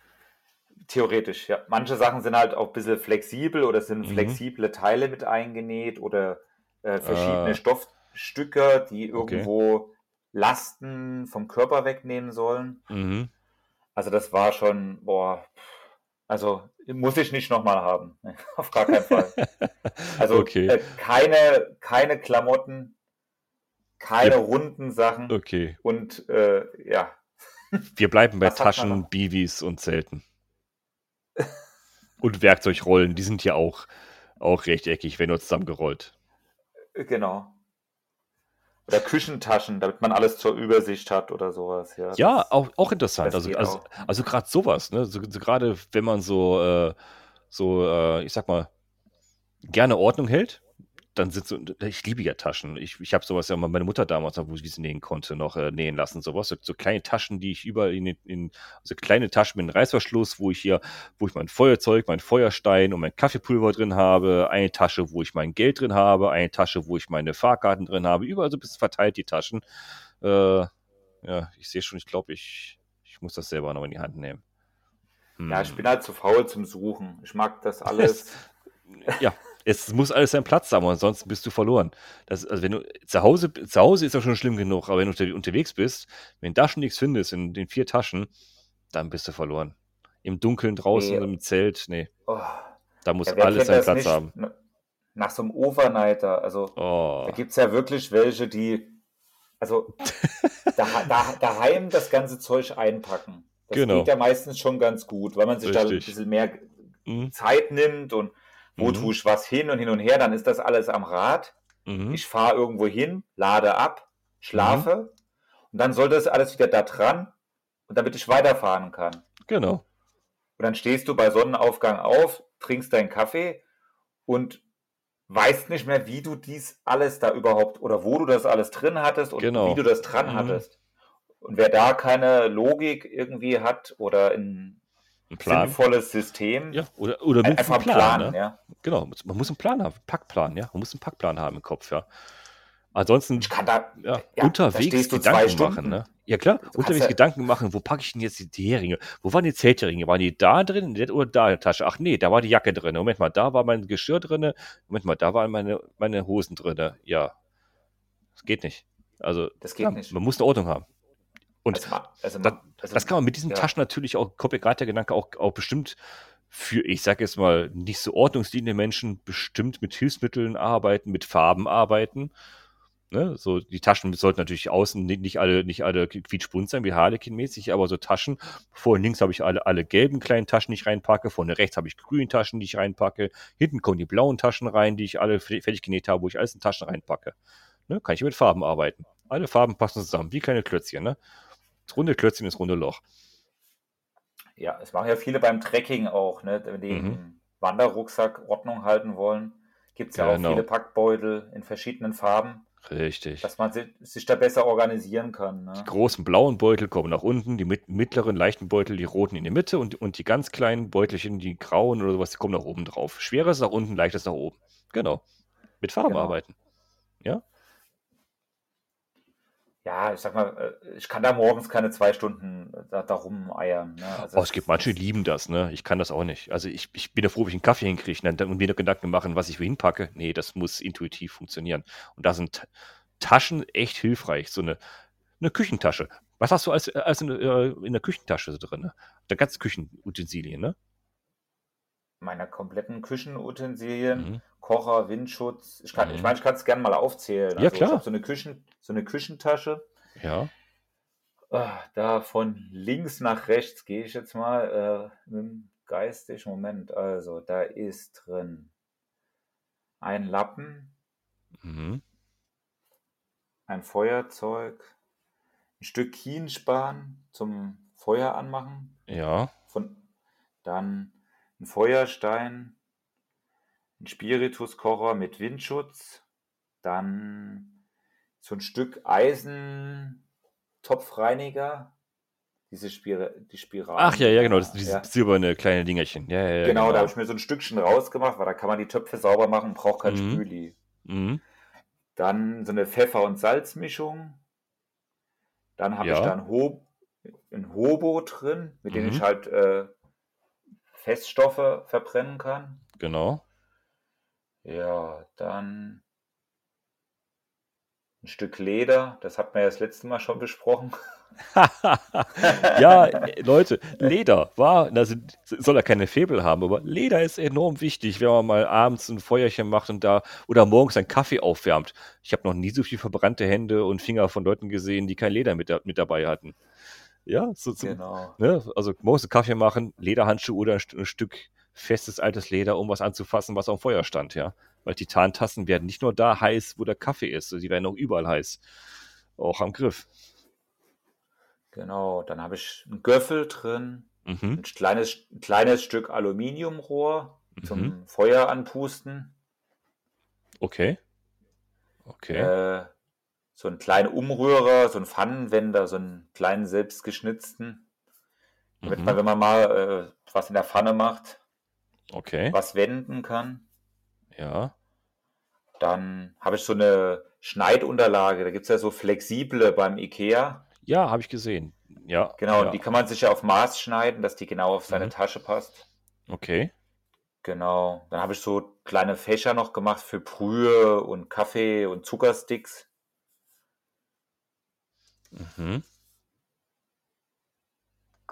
Theoretisch, ja. Manche Sachen sind halt auch ein bisschen flexibel oder sind mhm. flexible Teile mit eingenäht oder äh, verschiedene äh, Stoffstücke, die irgendwo okay. Lasten vom Körper wegnehmen sollen. Mhm. Also das war schon, boah, also muss ich nicht nochmal haben. Auf gar keinen Fall. Also okay. äh, keine, keine Klamotten, keine ja. runden Sachen. Okay. Und äh, ja. Wir bleiben bei Taschen, Bivis und Zelten. und Werkzeugrollen, die sind ja auch, auch rechteckig, wenn nur zusammengerollt. Genau. Oder Küchentaschen, damit man alles zur Übersicht hat oder sowas. Ja, ja auch, auch interessant. Also, also, also gerade sowas, ne? So, so gerade wenn man so, äh, so äh, ich sag mal, gerne Ordnung hält, dann sind so, ich liebe ja Taschen. Ich, ich habe sowas ja mal meine Mutter damals, wo sie nähen konnte, noch äh, nähen lassen. Sowas, so, so, kleine Taschen, die ich überall in, in, also kleine Taschen mit einem Reißverschluss, wo ich hier, wo ich mein Feuerzeug, mein Feuerstein und mein Kaffeepulver drin habe, eine Tasche, wo ich mein Geld drin habe, eine Tasche, wo ich meine Fahrkarten drin habe, überall so ein bisschen verteilt die Taschen. Äh, ja, ich sehe schon, ich glaube, ich, ich muss das selber noch in die Hand nehmen. Hm. Ja, ich bin halt zu faul zum Suchen. Ich mag das alles. ja, es muss alles seinen Platz haben, ansonsten bist du verloren. Das, also wenn du zu Hause, zu Hause ist das schon schlimm genug, aber wenn du unterwegs bist, wenn du da schon nichts findest in den vier Taschen, dann bist du verloren. Im Dunkeln draußen, nee. im Zelt, nee. Oh. Da muss ja, alles seinen Platz haben. Nach so einem Overnighter, also oh. da gibt es ja wirklich welche, die, also da, da, daheim das ganze Zeug einpacken. Das genau. geht ja meistens schon ganz gut, weil man sich Richtig. da ein bisschen mehr mhm. Zeit nimmt und wo mhm. tue ich was hin und hin und her, dann ist das alles am Rad. Mhm. Ich fahre irgendwo hin, lade ab, schlafe mhm. und dann soll das alles wieder da dran und damit ich weiterfahren kann. Genau. Und dann stehst du bei Sonnenaufgang auf, trinkst deinen Kaffee und weißt nicht mehr, wie du dies alles da überhaupt oder wo du das alles drin hattest und genau. wie du das dran mhm. hattest. Und wer da keine Logik irgendwie hat oder in ein Plan. sinnvolles System. Ja, oder, oder einfach einen Plan. Plan ne? ja. Genau, man muss einen Plan haben, Packplan, ja. Man muss einen Packplan haben im Kopf, ja. Ansonsten ich kann da, ja, ja, unterwegs Gedanken machen, ne? Ja klar, du unterwegs Gedanken machen, wo packe ich denn jetzt die Heringe? Wo waren die Zeltheringe? Waren die da drin oder da in der Tasche? Ach nee, da war die Jacke drin. Moment mal, da war mein Geschirr drin. Moment mal, da waren meine, meine Hosen drin. Ja, das geht nicht. Also, das geht ja, nicht. man muss eine Ordnung haben. Und also, also, das, also, das, kann man mit diesen ja. Taschen natürlich auch, kommt ja gerade der Gedanke auch, auch bestimmt für, ich sage jetzt mal, nicht so ordnungsdienende Menschen bestimmt mit Hilfsmitteln arbeiten, mit Farben arbeiten. Ne? So, die Taschen sollten natürlich außen nicht alle, nicht alle quietschbunt sein, wie Harlequin-mäßig, aber so Taschen. Vorhin links habe ich alle, alle gelben kleinen Taschen, die ich reinpacke. Vorne rechts habe ich grüne Taschen, die ich reinpacke. Hinten kommen die blauen Taschen rein, die ich alle fertig genäht habe, wo ich alles in Taschen reinpacke. Ne? Kann ich mit Farben arbeiten. Alle Farben passen zusammen, wie kleine Klötzchen. Ne? Das runde Klötzchen ist runde Loch. Ja, es machen ja viele beim Trekking auch, ne? wenn die mhm. Wanderrucksack Ordnung halten wollen. Gibt es ja genau. auch viele Packbeutel in verschiedenen Farben. Richtig. Dass man sich da besser organisieren kann. Ne? Die großen blauen Beutel kommen nach unten, die mittleren leichten Beutel, die roten in die Mitte und, und die ganz kleinen Beutelchen, die grauen oder sowas, die kommen nach oben drauf. Schweres nach unten, leichtes nach oben. Genau. Mit Farben genau. arbeiten. Ja? Ja, ich sag mal, äh, ich kann da morgens keine zwei Stunden äh, da, da rumeiern. Ne? Also oh, es gibt manche, die lieben das, ne? Ich kann das auch nicht. Also ich, ich bin ja froh, wenn ich einen Kaffee hinkriege ne? und mir Gedanken machen, was ich wohin packe. Nee, das muss intuitiv funktionieren. Und da sind Taschen echt hilfreich. So eine, eine Küchentasche. Was hast du als, als in, äh, in der Küchentasche drin? Ne? Der ganze Küchenutensilien, ne? Meiner kompletten Küchenutensilien. Mhm. Kocher, Windschutz. Ich, kann, mhm. ich meine, ich kann es gerne mal aufzählen. Ja, also, klar. Ich habe so eine, Küchen, so eine Küchentasche. Ja. Ah, da von links nach rechts gehe ich jetzt mal äh, mit dem geistigen Moment. Also, da ist drin ein Lappen, mhm. ein Feuerzeug, ein Stück Kienspan zum Feuer anmachen. Ja. Von, dann ein Feuerstein, ein Spirituskocher mit Windschutz, dann so ein Stück Eisentopfreiniger. Diese Spira die Spirale. Ach ja, ja, genau, das sind diese Ja. silberne kleine Dingerchen. Ja, ja, ja, Genau, da habe ich mir so ein Stückchen rausgemacht, weil da kann man die Töpfe sauber machen, braucht kein Mhm. Spüli. Mhm. Dann so eine Pfeffer- und Salzmischung. Dann habe ich Ja. da ein, Ho ein Hobo drin, mit dem Mhm. ich halt äh, Feststoffe verbrennen kann. Genau. Ja, dann ein Stück Leder, das hat man ja das letzte Mal schon besprochen. ja, Leute, Leder war, also soll er keine Febel haben, aber Leder ist enorm wichtig, wenn man mal abends ein Feuerchen macht und da oder morgens einen Kaffee aufwärmt. Ich habe noch nie so viel verbrannte Hände und Finger von Leuten gesehen, die kein Leder mit, da- mit dabei hatten. Ja, so, so, Genau. ne? also morgens einen Kaffee machen, Lederhandschuhe oder ein, ein Stück festes altes Leder, um was anzufassen, was auf dem Feuer stand, ja. Weil Titantassen werden nicht nur da heiß, wo der Kaffee ist, die werden auch überall heiß. Auch am Griff. Genau, dann habe ich einen Göffel drin, Mhm. ein kleines, ein kleines Stück Aluminiumrohr zum Mhm. Feuer anpusten, Okay. Okay. äh, so einen kleinen Umrührer, so einen Pfannenwender, so einen kleinen selbstgeschnitzten, damit Mhm. man, wenn man mal äh, was in der Pfanne macht, Okay. was wenden kann. Ja. Dann habe ich so eine Schneidunterlage, da gibt es ja so flexible beim IKEA. Ja, habe ich gesehen. Ja. Genau, ja. die kann man sich ja auf Maß schneiden, dass die genau auf seine Mhm. Tasche passt. Okay. Genau. Dann habe ich so kleine Fächer noch gemacht für Brühe und Kaffee und Zuckersticks. Mhm.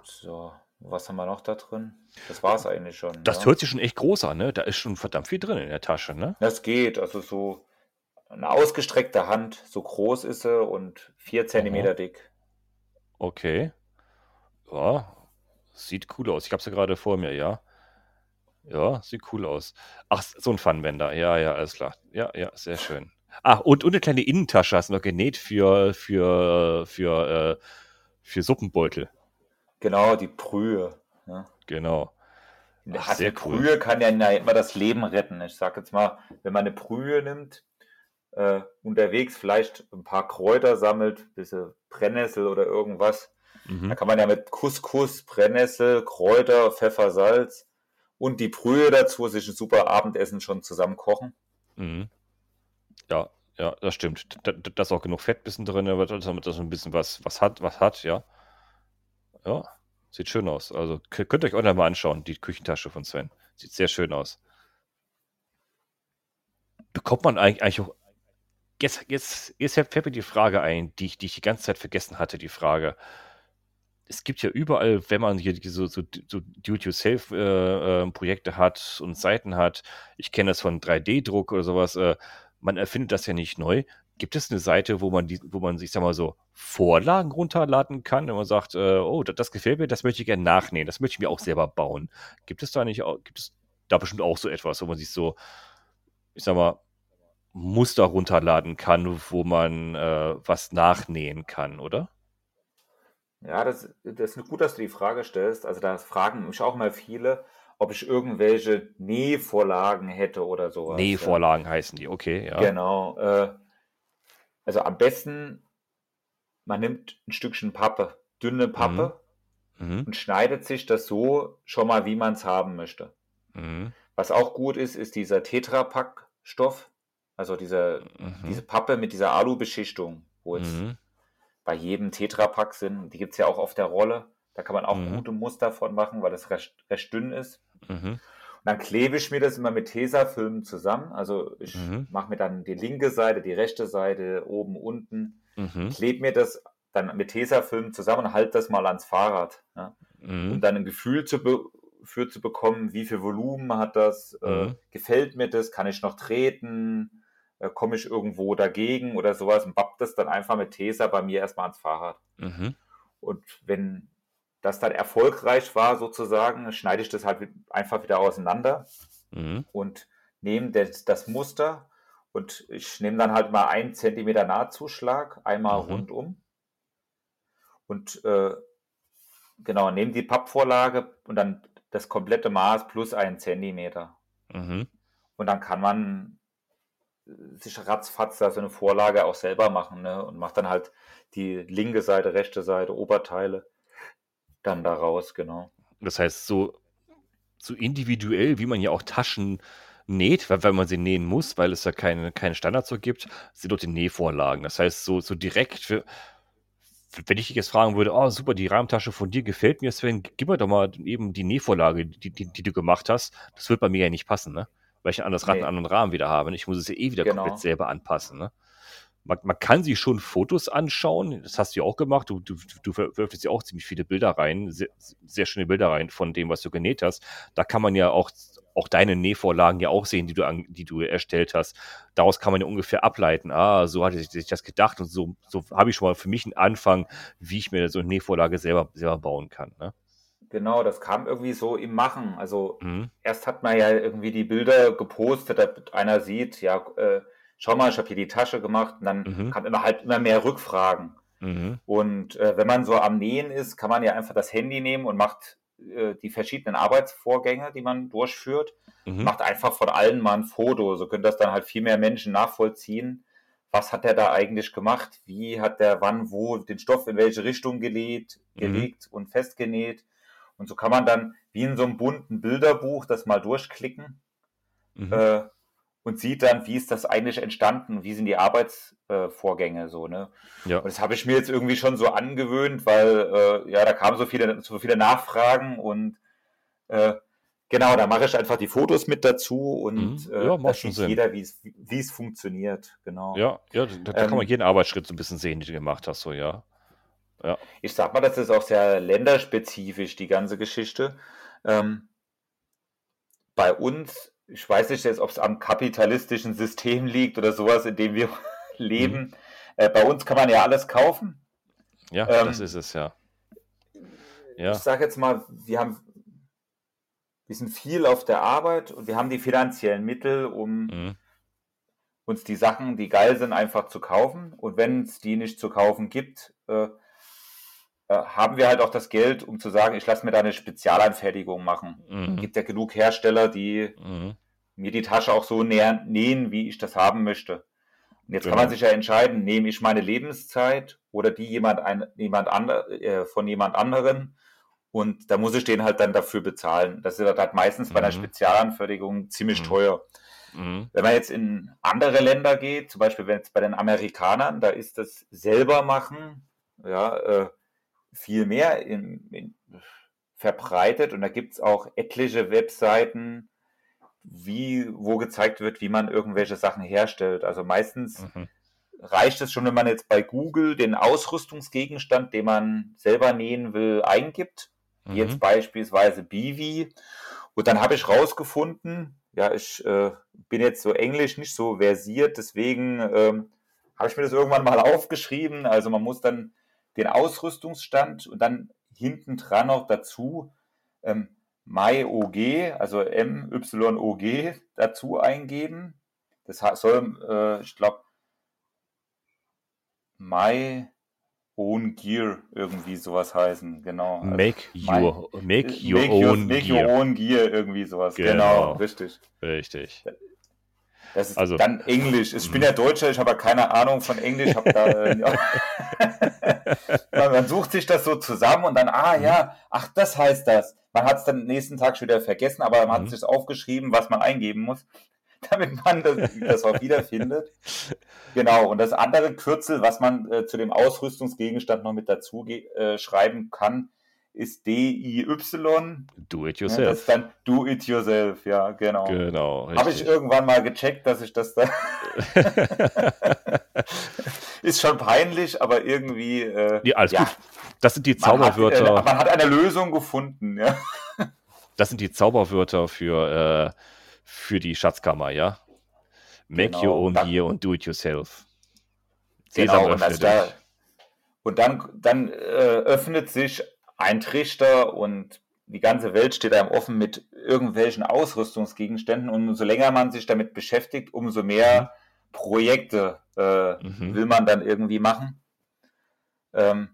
So, was haben wir noch da drin? Das war es eigentlich schon. Das ja. hört sich schon echt groß an, ne? Da ist schon verdammt viel drin in der Tasche, ne? Das geht, also so eine ausgestreckte Hand, so groß ist sie und vier Zentimeter dick. Okay. Ja. Sieht cool aus. Ich habe sie gerade vor mir, ja. Ja, sieht cool aus. Ach, so ein Pfannenwender. Ja, ja, alles klar. Ja, ja, sehr schön. Ach, und, und eine kleine Innentasche hast du noch genäht für, für, für, äh, für Suppenbeutel. Genau, die Brühe. Ja. Genau. Ach, Also sehr cool. Brühe kann ja immer das Leben retten. Ich sag jetzt mal, wenn man eine Brühe nimmt, äh, unterwegs vielleicht ein paar Kräuter sammelt, bisschen Brennnessel oder irgendwas, Da Mhm. kann man ja mit Couscous, Brennnessel, Kräuter, Pfeffer, Salz und die Brühe dazu sich ein super Abendessen schon zusammen kochen. Mhm. Ja, ja, das stimmt. Da, da, da ist auch genug Fettbissen drin, damit das ein bisschen was, was hat, was hat, ja. Ja, sieht schön aus. Also könnt ihr euch online mal anschauen, die Küchentasche von Sven. Sieht sehr schön aus. Bekommt man eigentlich, auch. Jetzt, jetzt, jetzt fällt mir die Frage ein, die ich, die ich die ganze Zeit vergessen hatte, die Frage. Es gibt ja überall, wenn man hier so, so, so Do-it-yourself-Projekte hat und Seiten hat, ich kenne das von 3D-Druck oder sowas, äh, man erfindet das ja nicht neu. Gibt es eine Seite, wo man die, wo man sich, sag mal so, Vorlagen runterladen kann, wenn man sagt, äh, oh, das, das gefällt mir, das möchte ich gerne nachnähen, das möchte ich mir auch selber bauen. Gibt es da nicht auch, gibt es da bestimmt auch so etwas, wo man sich so, ich sag mal, Muster runterladen kann, wo man äh, was nachnähen kann, oder? Ja, das, das ist gut, dass du die Frage stellst. Also da fragen mich auch mal viele, ob ich irgendwelche Nähvorlagen hätte oder sowas. ja. Nähvorlagen heißen die, okay, ja. Genau. Äh, also am besten, man nimmt ein Stückchen Pappe, dünne Pappe Mhm. und schneidet sich das so schon mal, wie man es haben möchte. Mhm. Was auch gut ist, ist dieser Tetrapack-Stoff, also diese, Mhm. diese Pappe mit dieser Alu-Beschichtung, wo jetzt Mhm. bei jedem Tetrapack sind. Die gibt es ja auch auf der Rolle. Da kann man auch Mhm. gute Muster von machen, weil das recht, recht dünn ist. Dann klebe ich mir das immer mit Tesafilm zusammen. Also ich Mhm. mache mir dann die linke Seite, die rechte Seite, oben, unten, Mhm. klebe mir das dann mit Tesafilm zusammen und halte das mal ans Fahrrad. Ja? um Mhm. dann ein Gefühl zu für zu bekommen, wie viel Volumen hat das, äh, Mhm. gefällt mir das, kann ich noch treten, äh, komme ich irgendwo dagegen oder sowas und bapp das dann einfach mit Tesa bei mir erstmal ans Fahrrad. Mhm. Und wenn das dann erfolgreich war sozusagen, schneide ich das halt einfach wieder auseinander Mhm. und nehme das, das Muster und ich nehme dann halt mal einen Zentimeter Nahtzuschlag, einmal Mhm. rundum und äh, genau, nehme die Pappvorlage und dann das komplette Maß plus einen Zentimeter. Mhm. Und dann kann man sich ratzfatz da so eine Vorlage auch selber machen ne? und macht dann halt die linke Seite, rechte Seite, Oberteile dann daraus, genau. Das heißt, so, so individuell, wie man ja auch Taschen näht, weil, weil man sie nähen muss, weil es ja keine, keine Standards so gibt, sind dort die Nähvorlagen. Das heißt, so, so direkt für, wenn ich dich jetzt fragen würde, oh super, die Rahmentasche von dir gefällt mir, Sven, gib mir doch mal eben die Nähvorlage, die, die, die du gemacht hast. Das wird bei mir ja nicht passen, ne? Weil ich ein anderes Rad, nee. einen anderen Rahmen wieder habe. Ich muss es ja eh wieder genau. komplett selber anpassen, ne? Man, man, kann sich schon Fotos anschauen, das hast du ja auch gemacht, du, du, du veröffentlichst ja auch ziemlich viele Bilder rein, sehr, sehr schöne Bilder rein von dem, was du genäht hast. Da kann man ja auch auch deine Nähvorlagen ja auch sehen, die du, an, die du erstellt hast. Daraus kann man ja ungefähr ableiten, ah, so hatte ich sich das gedacht und so, so habe ich schon mal für mich einen Anfang, wie ich mir so eine Nähvorlage selber, selber bauen kann. Ne? Genau, das kam irgendwie so im Machen. Also mhm. erst hat man ja irgendwie die Bilder gepostet, damit einer sieht, ja, äh, schau mal, ich habe hier die Tasche gemacht und dann mhm. kam immer halt immer mehr Rückfragen. Mhm. Und äh, wenn man so am Nähen ist, kann man ja einfach das Handy nehmen und macht äh, die verschiedenen Arbeitsvorgänge, die man durchführt, mhm. macht einfach von allen mal ein Foto. So können das dann halt viel mehr Menschen nachvollziehen. Was hat der da eigentlich gemacht? Wie hat der wann, wo den Stoff in welche Richtung gelegt, mhm. gelegt und festgenäht? Und so kann man dann wie in so einem bunten Bilderbuch das mal durchklicken. Mhm. Äh, und sieht dann, wie ist das eigentlich entstanden, wie sind die Arbeitsvorgänge äh, so, ne? Ja. Und das habe ich mir jetzt irgendwie schon so angewöhnt, weil äh, ja, da kamen so viele, so viele Nachfragen und äh, genau, da mache ich einfach die Fotos mit dazu und mhm. ja, äh, da sieht jeder, wie es funktioniert, genau. Ja, ja, da, da ähm, kann man jeden Arbeitsschritt so ein bisschen sehen, den du gemacht hast, so ja. Ja. Ich sag mal, das ist auch sehr länderspezifisch, die ganze Geschichte. Ähm, bei uns ich weiß nicht jetzt, ob es am kapitalistischen System liegt oder sowas, in dem wir leben. Mhm. Äh, bei uns kann man ja alles kaufen. Ja, ähm, das ist es ja. ja. Ich sage jetzt mal, wir haben wir sind viel auf der Arbeit und wir haben die finanziellen Mittel, um mhm. uns die Sachen, die geil sind, einfach zu kaufen. Und wenn es die nicht zu kaufen gibt, äh, äh, haben wir halt auch das Geld, um zu sagen, ich lasse mir da eine Spezialanfertigung machen. Mhm. Es gibt ja genug Hersteller, die mhm mir die Tasche auch so näher, nähen, wie ich das haben möchte. Und jetzt genau. kann man sich ja entscheiden, nehme ich meine Lebenszeit oder die jemand, ein, jemand andre, äh, von jemand anderen und da muss ich den halt dann dafür bezahlen. Das ist halt meistens mhm. bei einer mhm. Spezialanfertigung ziemlich mhm. teuer. Mhm. Wenn man jetzt in andere Länder geht, zum Beispiel wenn jetzt bei den Amerikanern, da ist das selber machen, ja, äh, viel mehr in, in, verbreitet und da gibt es auch etliche Webseiten, wie, wo gezeigt wird, wie man irgendwelche Sachen herstellt. Also meistens mhm. reicht es schon, wenn man jetzt bei Google den Ausrüstungsgegenstand, den man selber nähen will, eingibt. Mhm. Jetzt beispielsweise Bivi. Und dann habe ich rausgefunden, ja, ich äh, bin jetzt so englisch nicht so versiert, deswegen ähm, habe ich mir das irgendwann mal aufgeschrieben. Also man muss dann den Ausrüstungsstand und dann hinten dran noch dazu ähm, MyOG, also MYOG dazu eingeben. Das soll, äh, ich glaube, My Own Gear irgendwie sowas heißen, genau. Also make your, my, make your make own your, make Gear. Your own Gear, irgendwie sowas, genau, genau richtig. Richtig. Das ist also, dann Englisch. Ich bin ja Deutscher, ich habe ja keine Ahnung von Englisch. Da, äh, man sucht sich das so zusammen und dann, ah ja, ach, das heißt das. Man hat es dann nächsten Tag schon wieder vergessen, aber man mhm. hat sich aufgeschrieben, was man eingeben muss, damit man das, das auch wiederfindet. Genau, und das andere Kürzel, was man äh, zu dem Ausrüstungsgegenstand noch mit dazu äh, schreiben kann, ist DIY. Do it yourself. Ja, das ist dann Do it yourself, ja, genau. Genau. Habe ich irgendwann mal gecheckt, dass ich das da. ist schon peinlich, aber irgendwie. Äh, ja, alles ja. gut. Das sind die Zauberwörter. Man hat, äh, man hat eine Lösung gefunden, ja. Das sind die Zauberwörter für, äh, für die Schatzkammer, ja. Make genau, your own dann, gear und do it yourself. Genau, und, da, und dann, dann äh, öffnet sich ein Trichter und die ganze Welt steht einem offen mit irgendwelchen Ausrüstungsgegenständen und umso länger man sich damit beschäftigt, umso mehr mhm. Projekte äh, mhm. will man dann irgendwie machen. Ähm,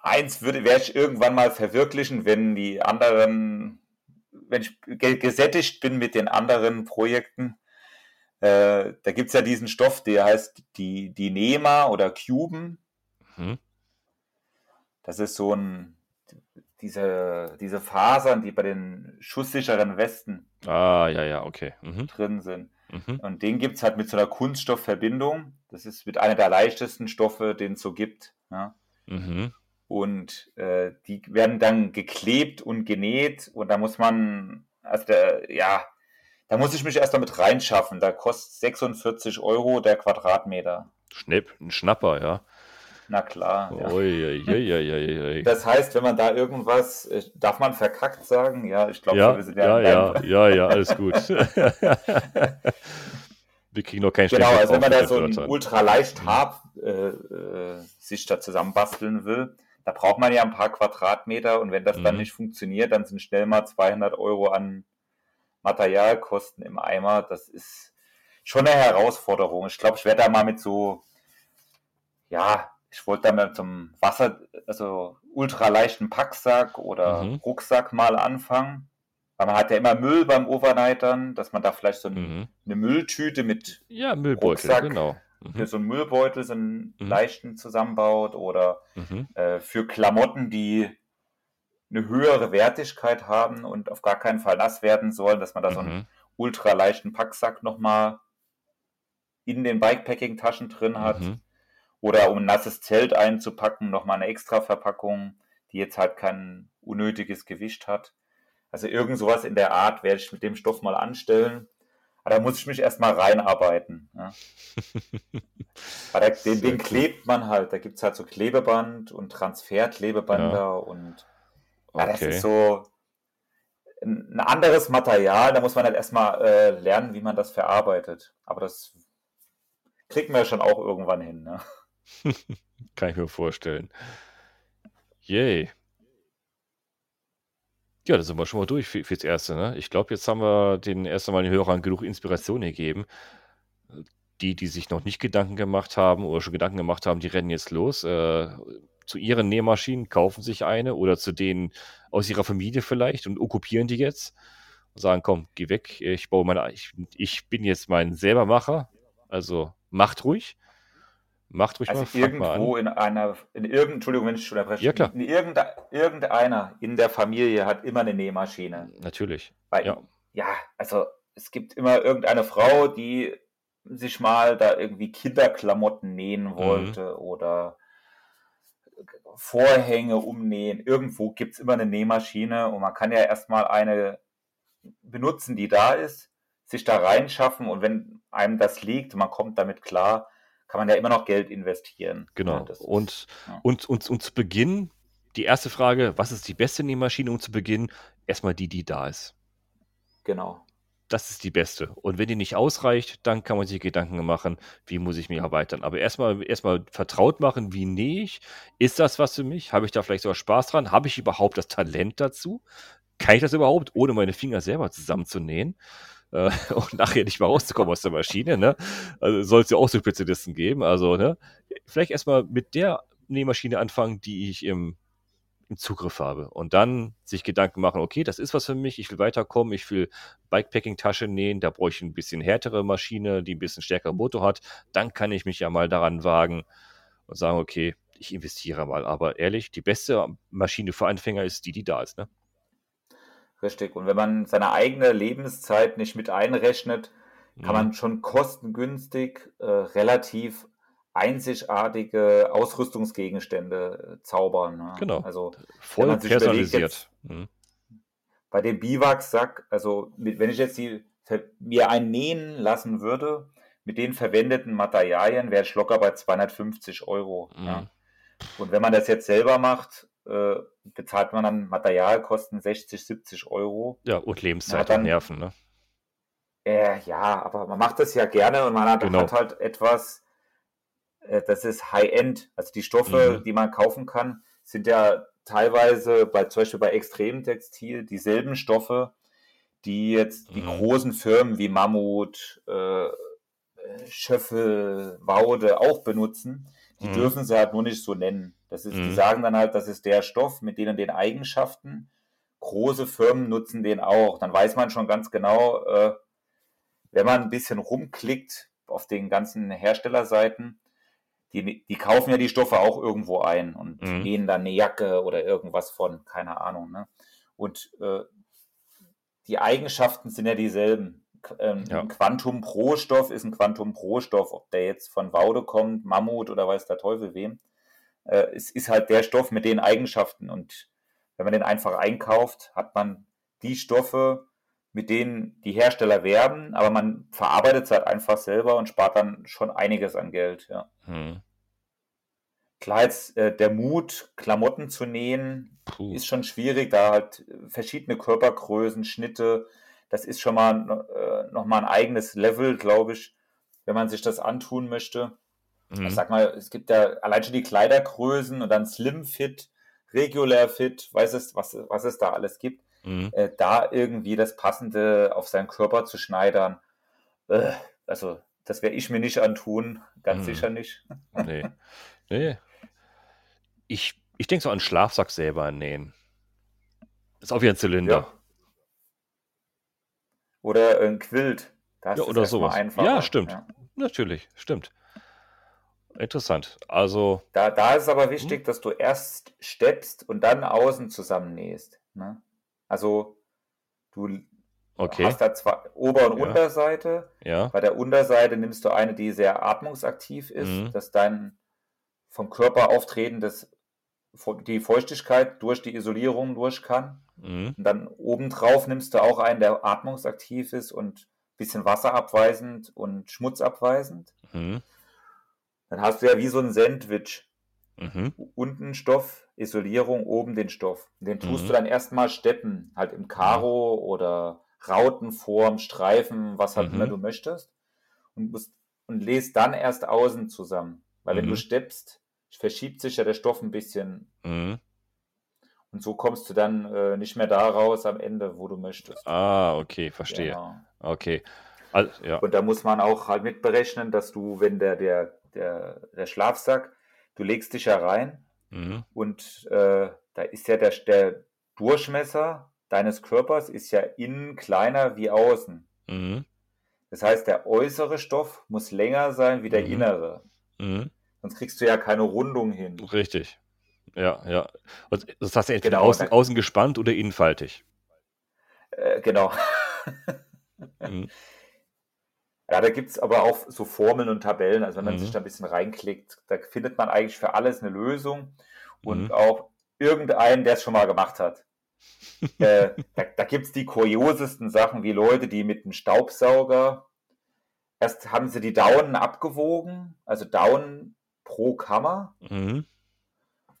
eins würde, werde ich irgendwann mal verwirklichen, wenn die anderen, wenn ich gesättigt bin mit den anderen Projekten, Äh, da gibt es ja diesen Stoff, der heißt die, die Nema oder Cuben. Mhm. Das ist so ein, diese, diese Fasern, die bei den schusssicheren Westen ah, ja, ja, okay. Mhm. drin sind. Mhm. Und den gibt es halt mit so einer Kunststoffverbindung. Das ist mit einer der leichtesten Stoffe, den es so gibt. Ja. Mhm. Und äh, die werden dann geklebt und genäht und da muss man, also der, ja, da muss ich mich erst damit reinschaffen. Da kostet 46 Euro der Quadratmeter. Schnipp, ein Schnapper, ja. Na klar. Ja. Ui, ui, ui, das heißt, wenn man da irgendwas, äh, darf man verkackt sagen? Ja, ich glaube, ja, wir sind ja. Ja, ja, ja, ja, alles gut. wir kriegen noch keinen Genau, also wenn man da so ein ultra leicht Hab äh, äh, sich da zusammenbasteln will, da braucht man ja ein paar Quadratmeter und wenn das mhm. dann nicht funktioniert, dann sind schnell mal 200 Euro an Materialkosten im Eimer. Das ist schon eine Herausforderung. Ich glaube, ich werde da mal mit so, ja, ich wollte da mal zum Wasser, also ultraleichten Packsack oder mhm. Rucksack mal anfangen. Weil man hat ja immer Müll beim Overnightern, dass man da vielleicht so mhm. eine Mülltüte mit ja, Müllbeutel, Rucksack, genau. Mhm. so einen Müllbeutel, so einen mhm. leichten zusammenbaut oder mhm. äh, für Klamotten, die eine höhere Wertigkeit haben und auf gar keinen Fall nass werden sollen, dass man da so einen mhm. ultraleichten Packsack nochmal in den Bikepacking-Taschen drin hat. Oder um ein nasses Zelt einzupacken, nochmal eine extra Verpackung, die jetzt halt kein unnötiges Gewicht hat. Also irgend sowas in der Art werde ich mit dem Stoff mal anstellen. Aber da muss ich mich erstmal reinarbeiten. Ja. Aber den, den klebt man halt. Da gibt es halt so Klebeband und Transferklebebänder ja. und ja, das ist so ein anderes Material. Da muss man halt erstmal äh, lernen, wie man das verarbeitet. Aber das kriegt man ja schon auch irgendwann hin. Ne? Kann ich mir vorstellen. Yay. Ja, da sind wir schon mal durch für, fürs Erste. Ne? Ich glaube, jetzt haben wir den ersten Mal den Hörern genug Inspiration gegeben. Die, die sich noch nicht Gedanken gemacht haben oder schon Gedanken gemacht haben, die rennen jetzt los. Äh, zu ihren Nähmaschinen, kaufen sich eine oder zu denen aus ihrer Familie vielleicht und okkupieren die jetzt und sagen, komm, geh weg, ich baue meine, ich, ich bin jetzt mein Selbermacher, also macht ruhig. Macht ruhig also mal, irgendwo in einer, in irgendein, Entschuldigung, wenn ich unterbreche, ja, klar. In irgendeiner in der Familie hat immer eine Nähmaschine. Natürlich. Weil, ja. ja, also es gibt immer irgendeine Frau, die sich mal da irgendwie Kinderklamotten nähen mhm. wollte mhm. oder Vorhänge umnähen. Irgendwo gibt es immer eine Nähmaschine und man kann ja erstmal eine benutzen, die da ist, sich da reinschaffen und wenn einem das liegt, man kommt damit klar, kann man ja immer noch Geld investieren. Genau. Ja, ist, und, ja. und, und, und zu Beginn, die erste Frage, was ist die beste Nähmaschine, um zu beginnen? Erstmal die, die da ist. Genau das ist die beste. Und wenn die nicht ausreicht, dann kann man sich Gedanken machen, wie muss ich mich erweitern. Aber erstmal erstmal vertraut machen, wie nähe ich? Ist das was für mich? Habe ich da vielleicht sogar Spaß dran? Habe ich überhaupt das Talent dazu? Kann ich das überhaupt, ohne meine Finger selber zusammenzunähen? Äh, und nachher nicht mehr rauszukommen aus der Maschine, ne? Also soll es ja auch so Spezialisten geben. Also, ne? Vielleicht erstmal mit der Nähmaschine anfangen, die ich im im Zugriff habe. Und dann sich Gedanken machen, okay, das ist was für mich, ich will weiterkommen, ich will Bikepacking-Tasche nähen, da brauche ich ein bisschen härtere Maschine, die ein bisschen stärkeren Motor hat. Dann kann ich mich ja mal daran wagen und sagen, okay, ich investiere mal. Aber ehrlich, die beste Maschine für Anfänger ist die, die da ist. Ne? Richtig. Und wenn man seine eigene Lebenszeit nicht mit einrechnet, kann mhm. man schon kostengünstig äh, relativ einzigartige Ausrüstungsgegenstände äh, zaubern. Ne? Genau. Also voll personalisiert. Jetzt, mhm. Bei dem Biwaksack, also mit, wenn ich jetzt die, mir einen nähen lassen würde, mit den verwendeten Materialien wäre ich locker bei 250 Euro. Mhm. Ja. Und wenn man das jetzt selber macht, äh, bezahlt man dann Materialkosten 60, 70 Euro. Ja, und Lebenszeit und Nerven, ne? Äh, ja, aber man macht das ja gerne und man hat, genau. hat halt etwas, äh, das ist High-End. Also die Stoffe, mhm. die man kaufen kann, sind ja teilweise bei zum Beispiel bei Extremtextil dieselben Stoffe, die jetzt die mhm. großen Firmen wie Mammut, äh, Schöffel, Waude auch benutzen. Die mhm. dürfen sie halt nur nicht so nennen. Das ist, Die mhm. sagen dann halt, das ist der Stoff mit denen den Eigenschaften. Große Firmen nutzen den auch. Dann weiß man schon ganz genau, äh, wenn man ein bisschen rumklickt auf den ganzen Herstellerseiten, die, die kaufen ja die Stoffe auch irgendwo ein und Mhm. nähen dann eine Jacke oder irgendwas von, keine Ahnung. Ne? Und äh, die Eigenschaften sind ja dieselben. Ähm, Ja. Ein Quantum Pro Stoff ist ein Quantum Pro Stoff, ob der jetzt von Waude kommt, Mammut oder weiß der Teufel wem. Äh, es ist halt der Stoff mit den Eigenschaften und wenn man den einfach einkauft, hat man die Stoffe, mit denen die Hersteller werben, aber man verarbeitet es halt einfach selber und spart dann schon einiges an Geld. Ja. Hm. Klar, jetzt äh, der Mut, Klamotten zu nähen, Puh. ist schon schwierig, da halt verschiedene Körpergrößen, Schnitte, das ist schon mal äh, nochmal ein eigenes Level, glaube ich, wenn man sich das antun möchte. Hm. Ich sag mal, es gibt ja allein schon die Kleidergrößen und dann Slim Fit, Regular Fit, weiß es, was, was es da alles gibt. Hm. Äh, da irgendwie das Passende auf seinen Körper zu schneidern, äh, also das werde ich mir nicht antun, ganz Mhm. sicher nicht. Nee. Nee. Ich, ich denke so an Schlafsack selber nähen. Ist auch wie ein Zylinder. Ja. Oder ein Quilt. Da ist Ja, oder sowas. Ja, stimmt. Ja. Natürlich, stimmt. Interessant. Also, Da, da ist es Hm? aber wichtig, dass du erst steppst und dann außen zusammennähst. Ne? Also du okay. hast da zwar Ober- und Ja. Unterseite. Ja. Bei der Unterseite nimmst du eine, die sehr atmungsaktiv ist, Mhm. dass dein vom Körper auftretendes die Feuchtigkeit durch die Isolierung durch kann. Mhm. Und dann obendrauf nimmst du auch einen, der atmungsaktiv ist und ein bisschen wasserabweisend und schmutzabweisend. Mhm. Dann hast du ja wie so ein Sandwich. Mhm. Unten Stoff, Isolierung, oben den Stoff. Den tust Mhm. du dann erstmal steppen, halt im Karo oder Rautenform, Streifen, was halt Mhm. immer du möchtest. Und, musst, und lest dann erst außen zusammen. Weil wenn Mhm. du steppst, verschiebt sich ja der Stoff ein bisschen. Mhm. Und so kommst du dann äh, nicht mehr da raus am Ende, wo du möchtest. Ah, okay, verstehe. Genau. Okay. Al ja. Und da muss man auch halt mitberechnen, dass du, wenn der, der, der, der Schlafsack, du legst dich ja rein Mhm. und äh, da ist ja der, der Durchmesser deines Körpers ist ja innen kleiner wie außen. Mhm. Das heißt, der äußere Stoff muss länger sein wie der Mhm. innere. Mhm. Sonst kriegst du ja keine Rundung hin. Richtig. Ja, ja. Und das hast du entweder Genau, außen, außen gespannt oder innenfaltig. Äh, genau. Ja, da gibt's aber auch so Formeln und Tabellen. Also wenn man Mhm. sich da ein bisschen reinklickt, da findet man eigentlich für alles eine Lösung und Mhm. auch irgendeinen, der es schon mal gemacht hat. äh, da da gibt's die kuriosesten Sachen wie Leute, die mit einem Staubsauger, erst haben sie die Daunen abgewogen, also Daunen pro Kammer, Mhm.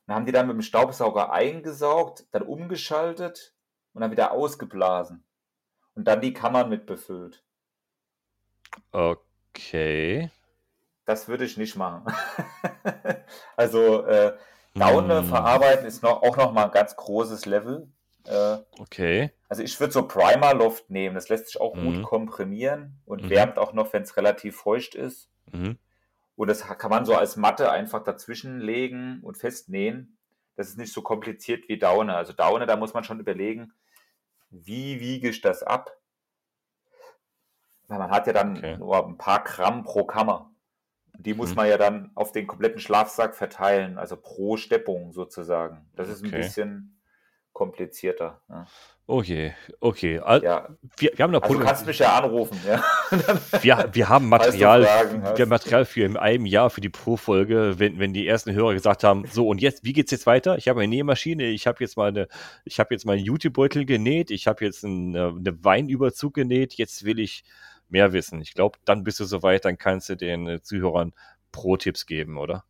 dann haben die dann mit dem Staubsauger eingesaugt, dann umgeschaltet und dann wieder ausgeblasen und dann die Kammern mit befüllt. Okay. Das würde ich nicht machen. also äh, Daune Hm. verarbeiten ist noch, auch noch mal ein ganz großes Level. Äh, Okay. also ich würde so Primer Loft nehmen. Das lässt sich auch Mhm. gut komprimieren und Mhm. wärmt auch noch, wenn es relativ feucht ist. Mhm. Und das kann man so als Matte einfach dazwischen legen und festnähen. Das ist nicht so kompliziert wie Daune. Also Daune, da muss man schon überlegen, wie wiege ich das ab? Weil man hat ja dann Okay. nur ein paar Gramm pro Kammer. Die muss Mhm. man ja dann auf den kompletten Schlafsack verteilen, also pro Steppung sozusagen. Das ist ein Okay. bisschen komplizierter. Ja, Okay, okay. Al ja. wir, wir haben da also du kannst mich ja anrufen. Ja. wir, wir haben Material, Fragen wir haben Material für in einem Jahr für die Pro-Folge, wenn, wenn die ersten Hörer gesagt haben, so und jetzt, wie geht's jetzt weiter? Ich habe eine Nähmaschine, ich habe jetzt mal eine, ich habe jetzt mal einen YouTube-Beutel genäht, ich habe jetzt einen, äh, eine Weinüberzug genäht, jetzt will ich mehr wissen. Ich glaube, dann bist du soweit, dann kannst du den äh, Zuhörern Pro-Tipps geben, oder?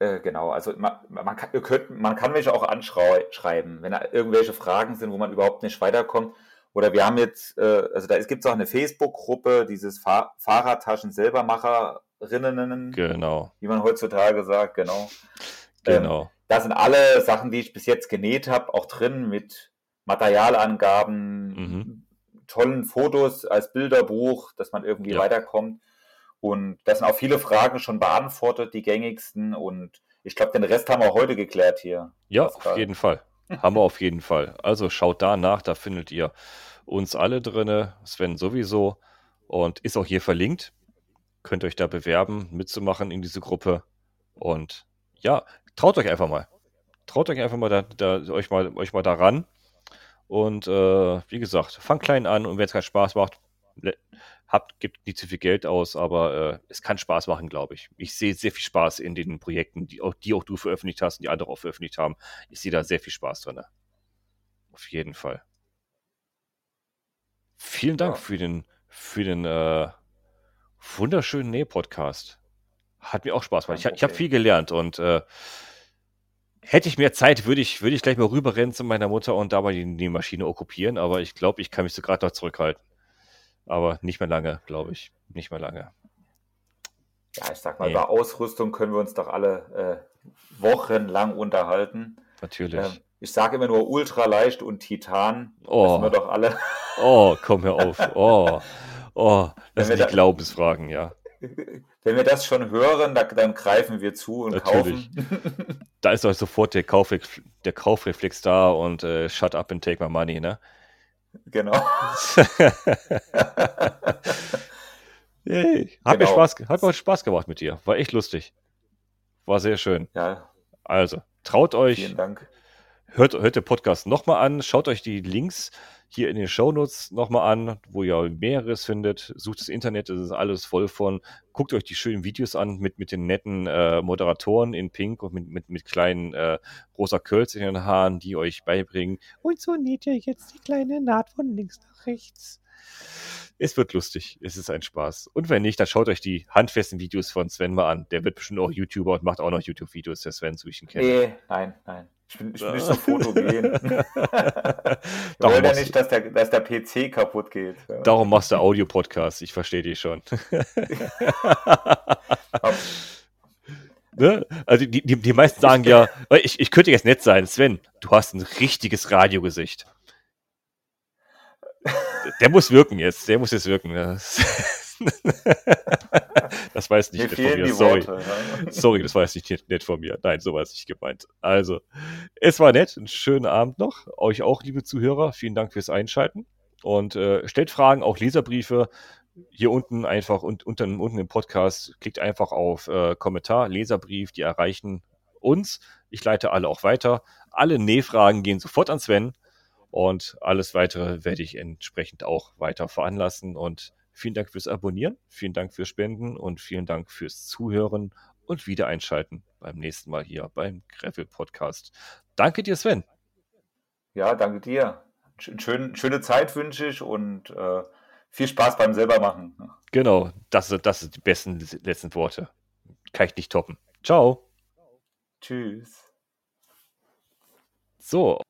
Äh, genau, also man, man, kann, könnt, man kann mich auch anschreiben, wenn da irgendwelche Fragen sind, wo man überhaupt nicht weiterkommt. Oder wir haben jetzt, äh, also da gibt es auch eine Facebook-Gruppe, dieses Fahr Fahrradtaschen selbermacherinnen, Genau, wie man heutzutage sagt, genau. Ähm, genau. da sind alle Sachen, die ich bis jetzt genäht habe, auch drin mit Materialangaben, Mhm. Tollen Fotos als Bilderbuch, dass man irgendwie Ja. weiterkommt. Und da sind auch viele Fragen schon beantwortet, die gängigsten. Und ich glaube, den Rest haben wir heute geklärt hier. Ja, Pascal. auf jeden Fall. Haben wir auf jeden Fall. Also schaut da nach, da findet ihr uns alle drinne, Sven sowieso. und ist auch hier verlinkt. Könnt euch da bewerben, mitzumachen in diese Gruppe. Und ja, traut euch einfach mal. Traut euch einfach mal da, da euch mal euch mal daran. Und äh, wie gesagt, fangt klein an und wenn es keinen Spaß macht, habt, gibt nicht zu viel Geld aus, aber äh, es kann Spaß machen, glaube ich. Ich sehe sehr viel Spaß in den Projekten, die auch, die auch du veröffentlicht hast und die andere auch veröffentlicht haben. Ich sehe da sehr viel Spaß drin. Auf jeden Fall. Vielen Dank ja. für den, für den äh, wunderschönen Näh-Podcast. Hat mir auch Spaß gemacht. Ich, ich habe viel gelernt und äh, hätte ich mehr Zeit, würde ich, würde ich gleich mal rüberrennen zu meiner Mutter und dabei die, die Maschine okkupieren, aber ich glaube, ich kann mich so gerade noch zurückhalten. Aber nicht mehr lange, glaube ich. Nicht mehr lange. Ja, ich sag mal, nee. über Ausrüstung können wir uns doch alle äh, wochenlang unterhalten. Natürlich. Ähm, ich sage immer nur ultra leicht und Titan. Oh. wir doch alle. oh, komm hör auf. Oh, oh. das sind die da, Glaubensfragen, ja. Wenn wir das schon hören, da, dann greifen wir zu und Natürlich. kaufen. da ist doch sofort der, Kaufreflex, der Kaufreflex da und äh, shut up and take my money, ne? Genau. Yay. Hat, genau. mir Spaß, hat mir Spaß gemacht mit dir. War echt lustig. War sehr schön. Ja. Also, traut euch. Vielen Dank. Hört, hört den Podcast nochmal an. Schaut euch die Links hier in den Shownotes nochmal an, wo ihr mehreres findet. Sucht das Internet, das ist alles voll von. Guckt euch die schönen Videos an mit, mit den netten äh, Moderatoren in Pink und mit, mit, mit kleinen äh, rosa Curls in den Haaren, die euch beibringen. Und so näht ihr jetzt die kleine Naht von links nach rechts. Es wird lustig. Es ist ein Spaß. Und wenn nicht, dann schaut euch die handfesten Videos von Sven mal an. Der wird bestimmt auch YouTuber und macht auch noch YouTube-Videos, der Sven, so ich ihn kenne. Nee, nein, nein. Ich bin, ich bin nicht so fotogen. Wir wollen ja nicht, dass der, dass der PC kaputt geht. Darum machst du Audio-Podcast. Ich verstehe dich schon. ne? Also die, die, die meisten sagen ja, ich, ich könnte jetzt nett sein. Sven, du hast ein richtiges Radiogesicht. Der muss wirken jetzt. Der muss jetzt wirken. das war jetzt nicht nett von mir. Sorry. Worte, ja. Sorry, das war jetzt nicht nett von mir. Nein, so war es nicht gemeint. Also, es war nett. Einen schönen Abend noch. Euch auch, liebe Zuhörer. Vielen Dank fürs Einschalten. Und äh, stellt Fragen, auch Leserbriefe. Hier unten einfach und unten, unten im Podcast klickt einfach auf äh, Kommentar, Leserbrief, die erreichen uns. Ich leite alle auch weiter. Alle Nähfragen gehen sofort an Sven und alles weitere werde ich entsprechend auch weiter veranlassen. Und Vielen Dank fürs Abonnieren, vielen Dank fürs Spenden und vielen Dank fürs Zuhören und wieder einschalten beim nächsten Mal hier beim Greffel Podcast. Danke dir, Sven. Ja, danke dir. Schön, schöne Zeit wünsche ich und äh, viel Spaß beim selbermachen. Genau, das, das sind die besten letzten Worte. Kann ich nicht toppen. Ciao. Tschüss. So.